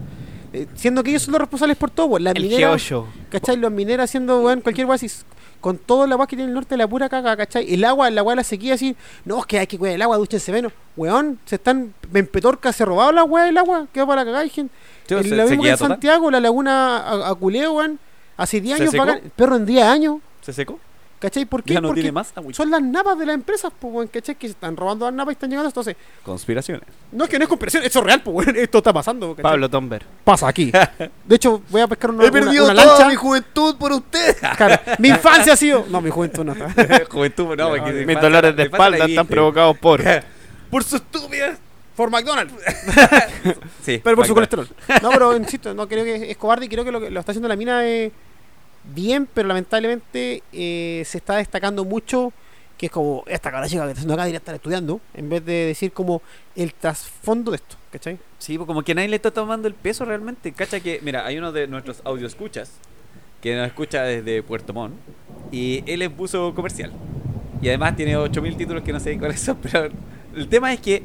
eh, siendo que ellos son los responsables por todo, El mineras, geosho. ¿cachai? Los mineros haciendo, weón, cualquier así, con todo el agua que tiene el norte, la pura caga, ¿cachai? El agua, la agua de la sequía, así, no, es que hay que cuidar el agua, dúchense menos. Weón, se están, en Petorca se ha robado la weá del agua, queda para cagar, gente. Sí, se- lo mismo que en. Santiago, la laguna a- Aculeo, weón, hace 10 ¿Se años, bacán, el perro en 10 años, ¿Se secó? ¿Cachai? ¿Por qué? Ya no Porque tiene más son las napas de las empresas, pues, weón, ¿cachai? Que se están robando las napas y están llegando, entonces, Conspiraciones. no es que no es comprensión, esto es real, pues, weón, esto está pasando, ¿cachai? Pablo Tomber. Pasa aquí. De hecho, voy a pescar una, una- una lancha. juventud por usted. Claro, mi infancia ha sido. No, mi juventud no está. juventud, no, porque Mis dolores de espalda están provocados por. Por su estúpida. Por McDonald's. Sí, Pero por su colesterol. No, pero insisto, no creo que es cobarde y creo que lo que lo está haciendo la mina es bien, pero lamentablemente eh, se está destacando mucho que es como esta cabra chica que está haciendo acá debería estar estudiando, en vez de decir como el trasfondo de esto, ¿cachai? Sí, pues como que nadie le está tomando el peso realmente. Cacha que, mira, hay uno de nuestros audio escuchas que nos escucha desde Puerto Montt y él es buzo comercial. Y además tiene 8000 títulos que no sé cuáles son, pero el tema es que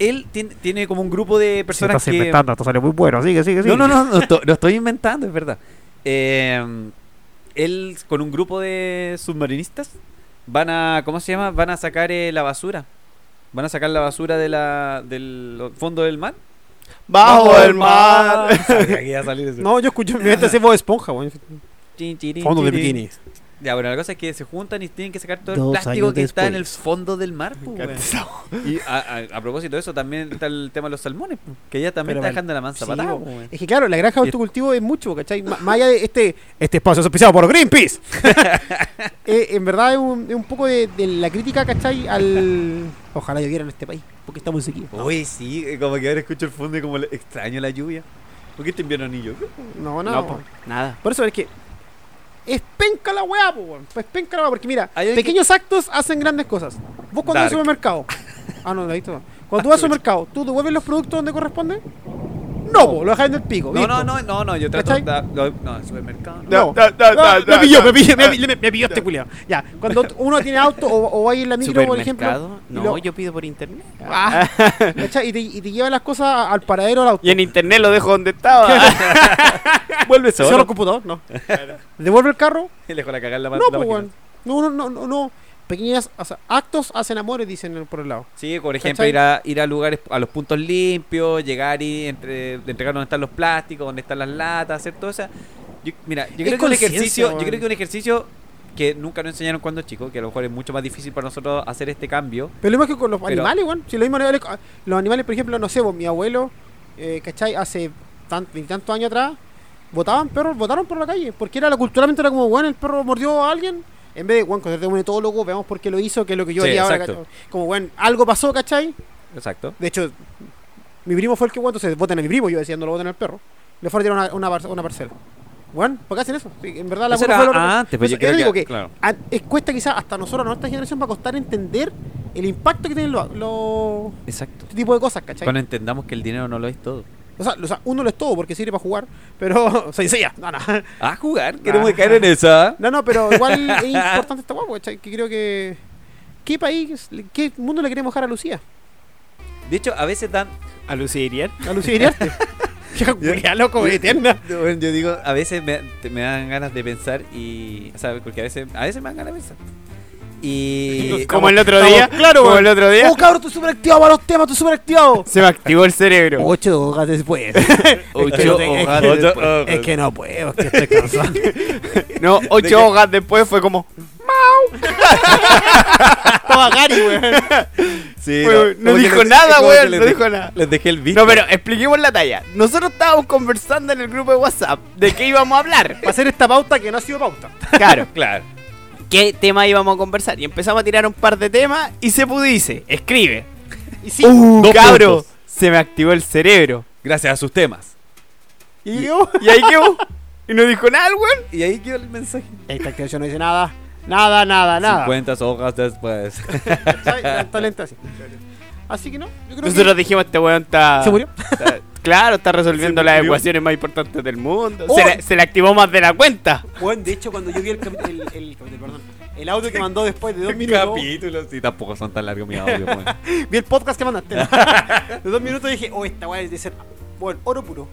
él tiene, tiene como un grupo de personas que esto salió muy bueno, sigue, sigue, No, no, no, no, esto- lo estoy inventando, es verdad. Eh, él con un grupo de submarinistas van a, ¿cómo se llama? Van a sacar eh, la basura. Van a sacar la basura de la, del fondo del mar. Bajo el mar. A salir eso. No, yo escucho mi mente ese voz esponja, Fondo de chirin. Ya, bueno, la cosa es que se juntan y tienen que sacar todo el plástico que está en el fondo del mar. pues. Y a, a- a propósito de eso, también está el tema de los salmones, pues, que ya también Pero está dejando la mansa Sí, patada. pues. Es que claro, la granja de autocultivo es mucho, ¿cachai? Más allá de este, este espacio es auspiciado por Greenpeace. Eh, en verdad es un, es un poco de, de la crítica, ¿cachai? Al... Ojalá lloviera en este país, porque estamos sequía. Uy, sí, eh, como que ahora escucho el fondo y como le- extraño la lluvia. ¿Por qué este invierno ni yo? No, no. No, po, nada. Por eso es que es penca la weá, po, weón. Es penca la weá, porque mira, pequeños actos hacen grandes cosas. Vos cuando vas al supermercado. Ah, no, ahí está. Cuando tú vas al supermercado, ¿tú devuelves los productos donde corresponde? No, po, lo dejas en el pico. No, no, no, no, no, yo trato de... No, no, el supermercado. No. No, Da, da, Ah, me pilló, me pilló, me, me- me pilló este culiao. Ya, cuando uno tiene auto o, o va a ir en la micro, por ejemplo. No, lo- yo pido por internet. Ah, y, te, y te lleva las cosas al paradero al auto. Y en internet lo dejo donde estaba. Vuelve ¿Cierra solo. el computador? No. ¿Devuelve el carro? Y le dejo la cagar la, No, la pues, máquina. weón. No, no, no, no, no. Pequeñas, o sea, actos hacen amores, dicen por el lado. Sí, por ejemplo, ¿Cachai? ir a, ir a lugares, a los puntos limpios, llegar y entre, entregar donde están los plásticos, donde están las latas, hacer todo eso. Yo- mira, yo creo que un ejercicio, yo creo que un ejercicio que nunca nos enseñaron cuando chicos, que a lo mejor es mucho más difícil para nosotros hacer este cambio. Pero lo mismo que con los Pero- animales, weón. Si los mismos animales, los animales, por ejemplo, no sé, vos, mi abuelo, eh, ¿cachai? Hace tan, tantos años atrás, votaban perros, votaron por la calle. Porque era la culturalmente era como, bueno, el perro mordió a alguien. En vez de, bueno, con un etólogo, veamos por qué lo hizo, que es lo que yo Sí, haría ahora. exacto. ¿cachai? Como, bueno, algo pasó, ¿cachai? Exacto. De hecho, mi primo fue el que, bueno, entonces voten a mi primo, yo decía, no lo voten al perro. Le fueron a tirar una, una, par- una parcela. Bueno, ¿por qué hacen eso? Sí, en verdad la era fue que- antes, pues Eso- yo creo yo digo que- que, claro. a- cuesta quizás hasta nosotros, a nuestra generación, va a costar entender el impacto que tienen los lo, Exacto. este tipo de cosas, ¿cachai? Cuando entendamos que el dinero no lo es todo. O sea, o sea, uno lo es todo porque sirve para jugar, pero. O sea, dice ya, no, no. A jugar, queremos caer en esa. No, no, pero igual es importante esta guapo. Que creo que. ¿Qué país, qué mundo le queremos dejar a Lucía? De hecho, a veces dan. A Lucía Iriar. A Lucía. Ya, loco, eterna. Bueno, yo digo, a veces me, me dan ganas de pensar y. ¿Sabes? Porque a veces, a veces me dan ganas de pensar. Y. Como el otro estamos- día. claro, Como el otro día. Oh, cabrón, estoy súper activado para los temas, estoy súper activado. Se me activó el cerebro. Ocho hojas después. Ocho Es que no te- hojas después. Es que no puedo, es que estoy cansado. No, ocho hojas después fue como. Estaba Gary, weón. Sí, Weón, no dijo les- nada, weón, no dijo nada. Les dejé el visto. No, pero expliquemos la talla. Nosotros estábamos conversando en el grupo de WhatsApp de qué íbamos a hablar. Para hacer esta pauta que no ha sido pauta. Claro, Claro. Qué tema íbamos a conversar. Y empezamos a tirar un par de temas y se pudice. Escribe. Y sí, Uh, cabro, puntos. se me activó el cerebro. Gracias a sus temas. y yo. Y ahí quedó. Y no dijo nada, weón. Y ahí quedó el mensaje. Esta activación no dice nada. Nada, nada, nada. 50 hojas después. Así. Así que no, yo creo Nosotros dijimos, este weón está... ¿Se murió? Claro, está resolviendo las ecuaciones más importantes del mundo. Oh. Se, le, se le activó más de la cuenta. Bueno, de hecho, cuando yo vi el, el, el, capítulo, perdón, el audio que mandó después de dos minutos, Capítulos. Sí, tampoco son tan largos mi audio. weón. vi el podcast que mandaste. de dos minutos dije, oh, esta weá es de ser. Bueno, oro puro.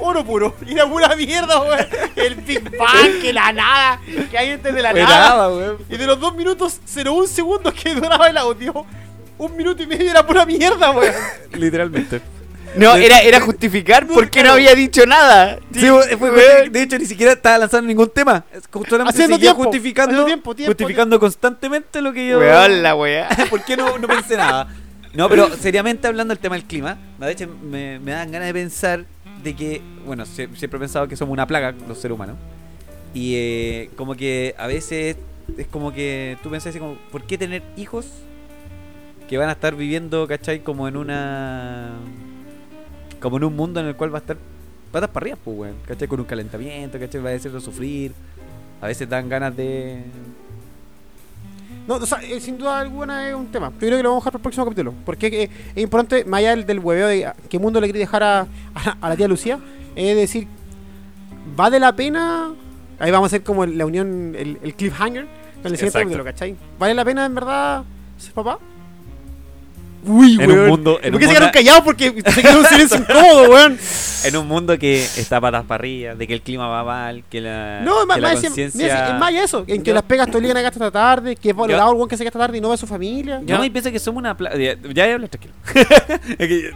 Oro puro. Y la pura mierda, weón. El Big Bang, que la nada. Que hay antes de la nada. nada, weón. Y de los dos minutos, 01 segundos que duraba el audio, un minuto y medio era pura mierda, weón. Literalmente. No, era, era justificar por qué no había dicho nada. Sí, fue- fue- weón. de hecho, ni siquiera estaba lanzando ningún tema. Haciendo tiempo, justificando, haciendo tiempo, tiempo, justificando constantemente lo que yo. Weón, la weá. ¿Por qué no, no pensé nada? No, pero seriamente hablando del tema del clima, de hecho me, me dan ganas de pensar de que, bueno, sie- siempre he pensado que somos una plaga los seres humanos. Y eh, como que a veces es como que tú pensás así como, ¿por qué tener hijos que van a estar viviendo, ¿cachai? Como en una... Como en un mundo en el cual va a estar patas para arriba, pues, weón. ¿Cachai? Con un calentamiento, ¿cachai? Va a hacerlo sufrir. A veces dan ganas de... No, o sea, eh, sin duda alguna es un tema. Yo creo que lo vamos a dejar para el próximo capítulo. Porque eh, es importante, más allá del, del hueveo de qué mundo le quería dejar a, a, a la tía Lucía, es decir, ¿vale la pena? Ahí vamos a hacer como la unión, el, el cliffhanger con el siguiente Exacto. capítulo, ¿cachai? ¿Vale la pena en verdad ser papá? Uy, En un weón. mundo- en ¿Por un qué se quedaron mundo- callados? Porque se quedó un silencio incómodo, weón. En un mundo que está patas para arriba, de que el clima va mal, que la, No, que más, la más, mira, conciencia... es más eso, en que Yo- las pegas día llegan a gastar esta tarde, que es valorado el weón que se gasta tarde y no ve a su familia. Yo me pienso que somos una... pla- Ya, ya ya hablas tranquilo. Es que-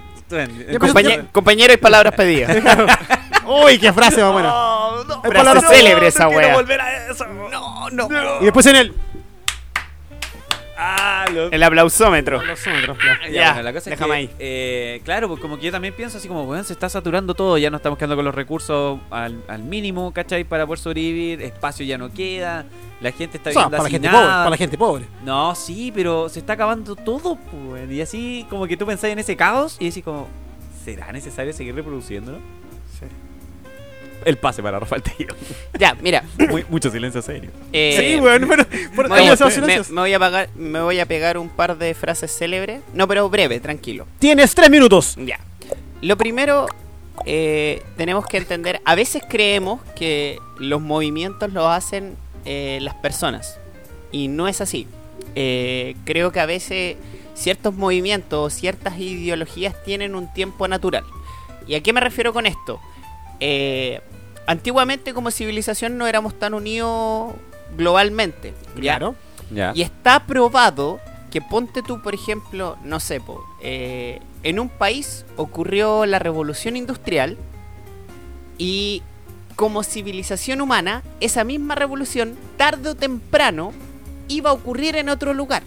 Compañe- compañero y palabras pedidas. Uy, qué frase más buena. No, no, Es palabra- célebre esa eso. No, no. Y después en el. Ah, lo- El aplausómetro. Ya, Ya, bueno, la cosa es déjame que, ahí. eh, claro, pues como que yo también pienso así como, weón, se está saturando todo, ya no estamos quedando con los recursos al, al mínimo, ¿cachai? Para poder sobrevivir, espacio ya no queda, la gente está O sea, viviendo para la gente nada. pobre, para la gente pobre. No, sí, pero se está acabando todo, pues. Y así como que tú pensás en ese caos y decís como, ¿será necesario seguir reproduciéndolo? El pase para Rafael Tello. Ya, mira. Muy- mucho silencio serio. eh, sí, weón, pero. Me, voy me- voy a pagar- me voy a pegar un par de frases célebres. No, pero breve, tranquilo. Tienes tres minutos. Ya. Lo primero, eh, tenemos que entender, a veces creemos que los movimientos los hacen eh, las personas. Y no es así. Eh, creo que a veces ciertos movimientos o ciertas ideologías tienen un tiempo natural. ¿Y a qué me refiero con esto? Eh, antiguamente como civilización no éramos tan unidos globalmente. ¿ya? Claro. Ya. Y está probado que ponte tú, por ejemplo, no sé, po, eh, en un país ocurrió la revolución industrial y como civilización humana, esa misma revolución, tarde o temprano, iba a ocurrir en otro lugar.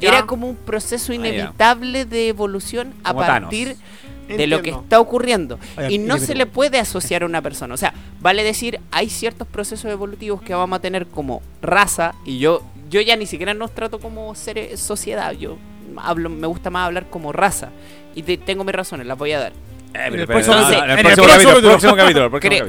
Ya. Era como un proceso Ah, inevitable de evolución a Como Thanos. De lo que está ocurriendo. Oye, Y no se le puede asociar a una persona. O sea, vale decir, hay ciertos procesos evolutivos que vamos a tener como raza, y yo, yo ya ni siquiera nos trato como ser sociedad, yo hablo, me gusta más hablar como raza. Y te- tengo mis razones, las voy a dar. Eh, En el próximo- capítulo,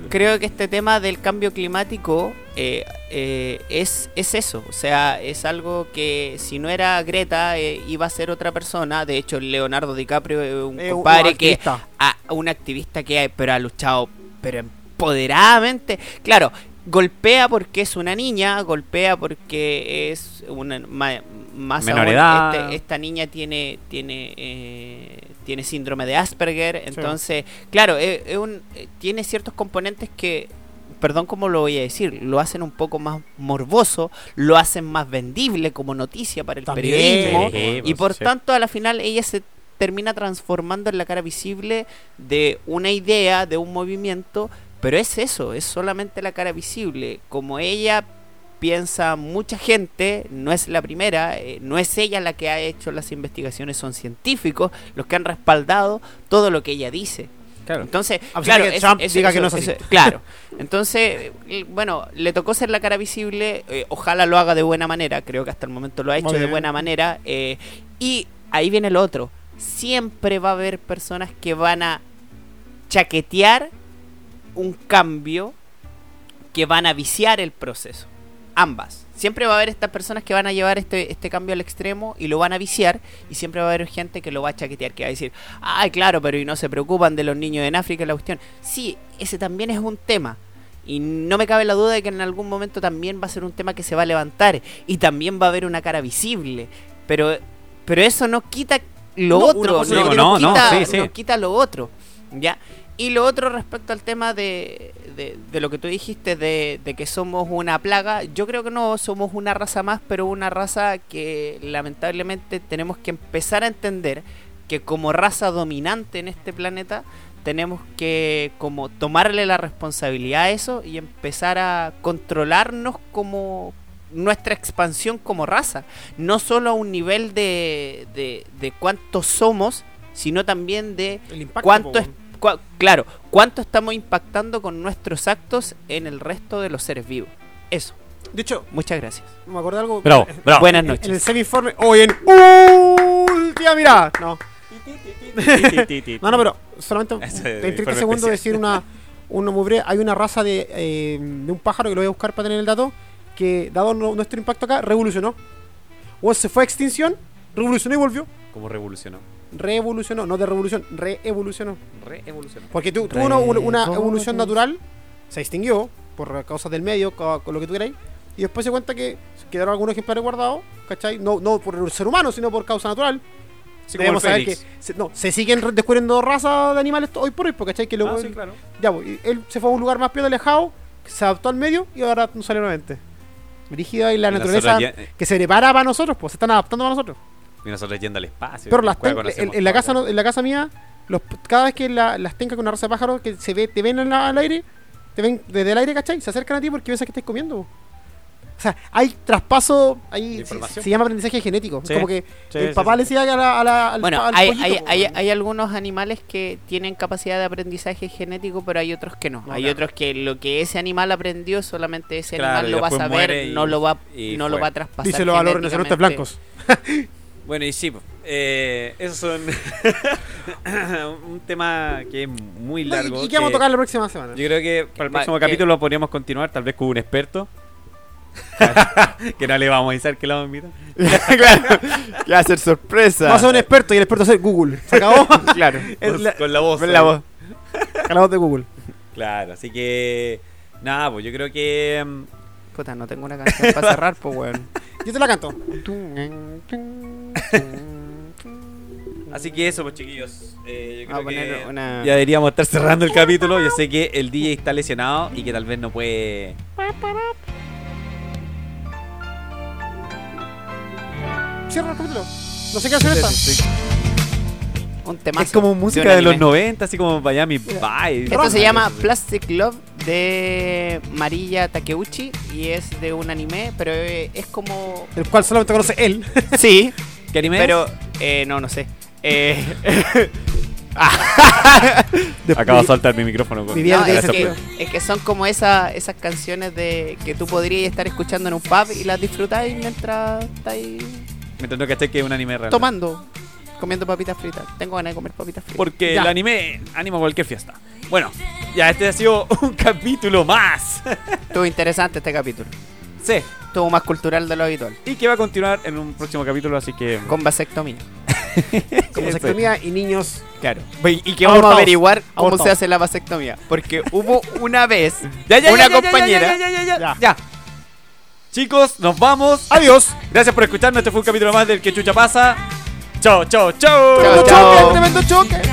creo que este tema del cambio climático eh, eh, es, es eso, o sea, es algo que si no era Greta eh, iba a ser otra persona. De hecho, Leonardo DiCaprio es un Eh, un compadre que a un activista que pero ha luchado pero empoderadamente. Claro, golpea porque es una niña, golpea porque es una ma- más Menor aún, edad. este- esta niña tiene tiene eh, tiene síndrome de Asperger, entonces, claro, es- es un- eh, tiene ciertos componentes que perdón cómo lo voy a decir, lo hacen un poco más morboso, lo hacen más vendible como noticia para el También. periodismo Sí, y pues, por sí. tanto a la final ella se termina transformando en la cara visible de una idea, de un movimiento, pero es eso, es solamente la cara visible. Como ella piensa mucha gente, no es la primera, eh, no es ella la que ha hecho las investigaciones, son científicos los que han respaldado todo lo que ella dice. Claro. Entonces, A pesar claro, que Trump eso- diga que no es así. eso- claro. Entonces, eh, bueno, le tocó ser la cara visible. eh, ojalá lo haga de buena manera. Creo que hasta el momento lo ha hecho Muy de bien. buena manera. eh, y ahí viene el otro. Siempre va a haber personas que van a chaquetear un cambio que van a viciar el proceso. Ambas. Siempre va a haber estas personas que van a llevar este, este cambio al extremo y lo van a viciar. Y siempre va a haber gente que lo va a chaquetear, que va a decir, ay, claro, pero y no se preocupan de los niños en África, la cuestión. Sí, ese también es un tema. Y no me cabe la duda de que en algún momento también va a ser un tema que se va a levantar. Y también va a haber una cara visible. Pero, pero eso no quita lo No, otro. No, no no quita- no, quita, sí, sí. no quita lo otro. ¿Ya? Y lo otro respecto al tema de, de, de lo que tú dijiste de, de que somos una plaga, yo creo que no, somos una raza más, pero una raza que lamentablemente tenemos que empezar a entender que como raza dominante en este planeta tenemos que como tomarle la responsabilidad a eso y empezar a controlarnos como nuestra expansión como raza, no solo a un nivel de, de, de cuántos somos, sino también de impacto, cuánto es claro, cuánto estamos impactando con nuestros actos en el resto de los seres vivos. Eso. De hecho, Muchas gracias. me acordé de algo. Bravo, bravo. Buenas En el noches. semi-informe. Hoy en. ¡Última mirada! No. No, no, pero solamente en 30 informe segundos decir una, una muy breve. Hay una raza de, eh, de un pájaro que lo voy a buscar para tener el dato. Que, dado nuestro impacto acá, revolucionó. O se fue a extinción, revolucionó y volvió. ¿Cómo revolucionó? Revolucionó, no de revolución, reevolucionó. Revolucionó. Porque tu- tuvo una, evolución natural, se extinguió por causas del medio, co- con lo que tú queráis. Y después se cuenta que quedaron algunos ejemplares guardados, ¿cachai? No, no por el ser humano, sino por causa natural. Sí, como Debemos el saber que se, no, se siguen descubriendo razas de animales hoy por hoy, porque ¿cachai? Que luego Ah, sí, claro. ya, pues, él se fue a un lugar más piola alejado, se adaptó al medio y ahora no sale nuevamente. Brígida y la Y naturaleza ya- que se prepara para nosotros, pues se están adaptando para nosotros. Y nosotros yendo al espacio. Pero las ten- en, en la casa no- en la casa mía, los, cada vez que la- las tengas con una raza de pájaros que se ve, te ven en la- al aire, te ven desde el aire, ¿cachai? Se acercan a ti porque piensan que estás comiendo. O sea, hay traspaso, hay, ¿De se, información? se llama aprendizaje genético. Sí, como que sí, el papá sí. le decía a la, a la- al, Bueno, al hay, pollito, hay, hay, hay algunos animales que tienen capacidad de aprendizaje genético, pero hay otros que no. No, hay claro. otros que lo que ese animal aprendió, solamente ese Claro, animal lo va a saber, y- no lo va, no lo va a traspasar. Díselo a los rinocerontes blancos. Bueno, y sí, eh, esos son un tema que es muy largo. ¿Y, y qué vamos a tocar la próxima semana? Yo creo que para el próximo que- capítulo podríamos continuar, tal vez con un experto. que no le vamos a avisar que lo vamos a invitar. claro, que va a ser sorpresa. Vamos a ser un experto y el experto va a ser Google. ¿Se acabó? claro. Es la, con la voz. Con la ahí. voz. la voz de Google. Claro, así que. Nada, pues yo creo que. Puta, no tengo una canción para cerrar, pues, weón. Yo te la canto. Así que eso, pues chiquillos. eh, yo Vamos a creo poner que una. ya deberíamos estar cerrando el capítulo. Yo sé que el DJ está lesionado y que tal vez no puede. Cierra el capítulo. No sé qué hacer esta. Un. Es como música de los 90, así como Miami Vice. Esto se llama Plastic Love de Marilla Takeuchi y es de un anime, pero eh, es como. El cual solamente conoce él. Sí, ¿Qué anime? pero. Eh, no, no sé. Eh, Acabo de soltar mi micrófono. Con... Mi vida No, de es, que, es que son como esa, esas canciones de que tú podrías estar escuchando en un pub y las disfrutáis mientras estáis Mientras no caché que es un anime real. tomando, comiendo papitas fritas. Tengo ganas de comer papitas fritas. Porque Ya. el anime anima cualquier fiesta. Bueno, ya este ha sido un capítulo más. Estuvo interesante este capítulo. sí. Estuvo más cultural de lo habitual. Y que va a continuar en un próximo capítulo, así que. Con vasectomía. Como Eso. vasectomía y niños. Claro. Y que vamos Abortados. a averiguar cómo Abortados. se hace la vasectomía. Porque hubo una vez Ya, ya, una ya, ya, compañera. Ya, ya, ya, ya, Ya. ya. Chicos, nos vamos. Adiós. Gracias por escucharnos. Este fue un capítulo más del que chucha pasa. Chao, chao, chao. Tremendo choque, tremendo choque.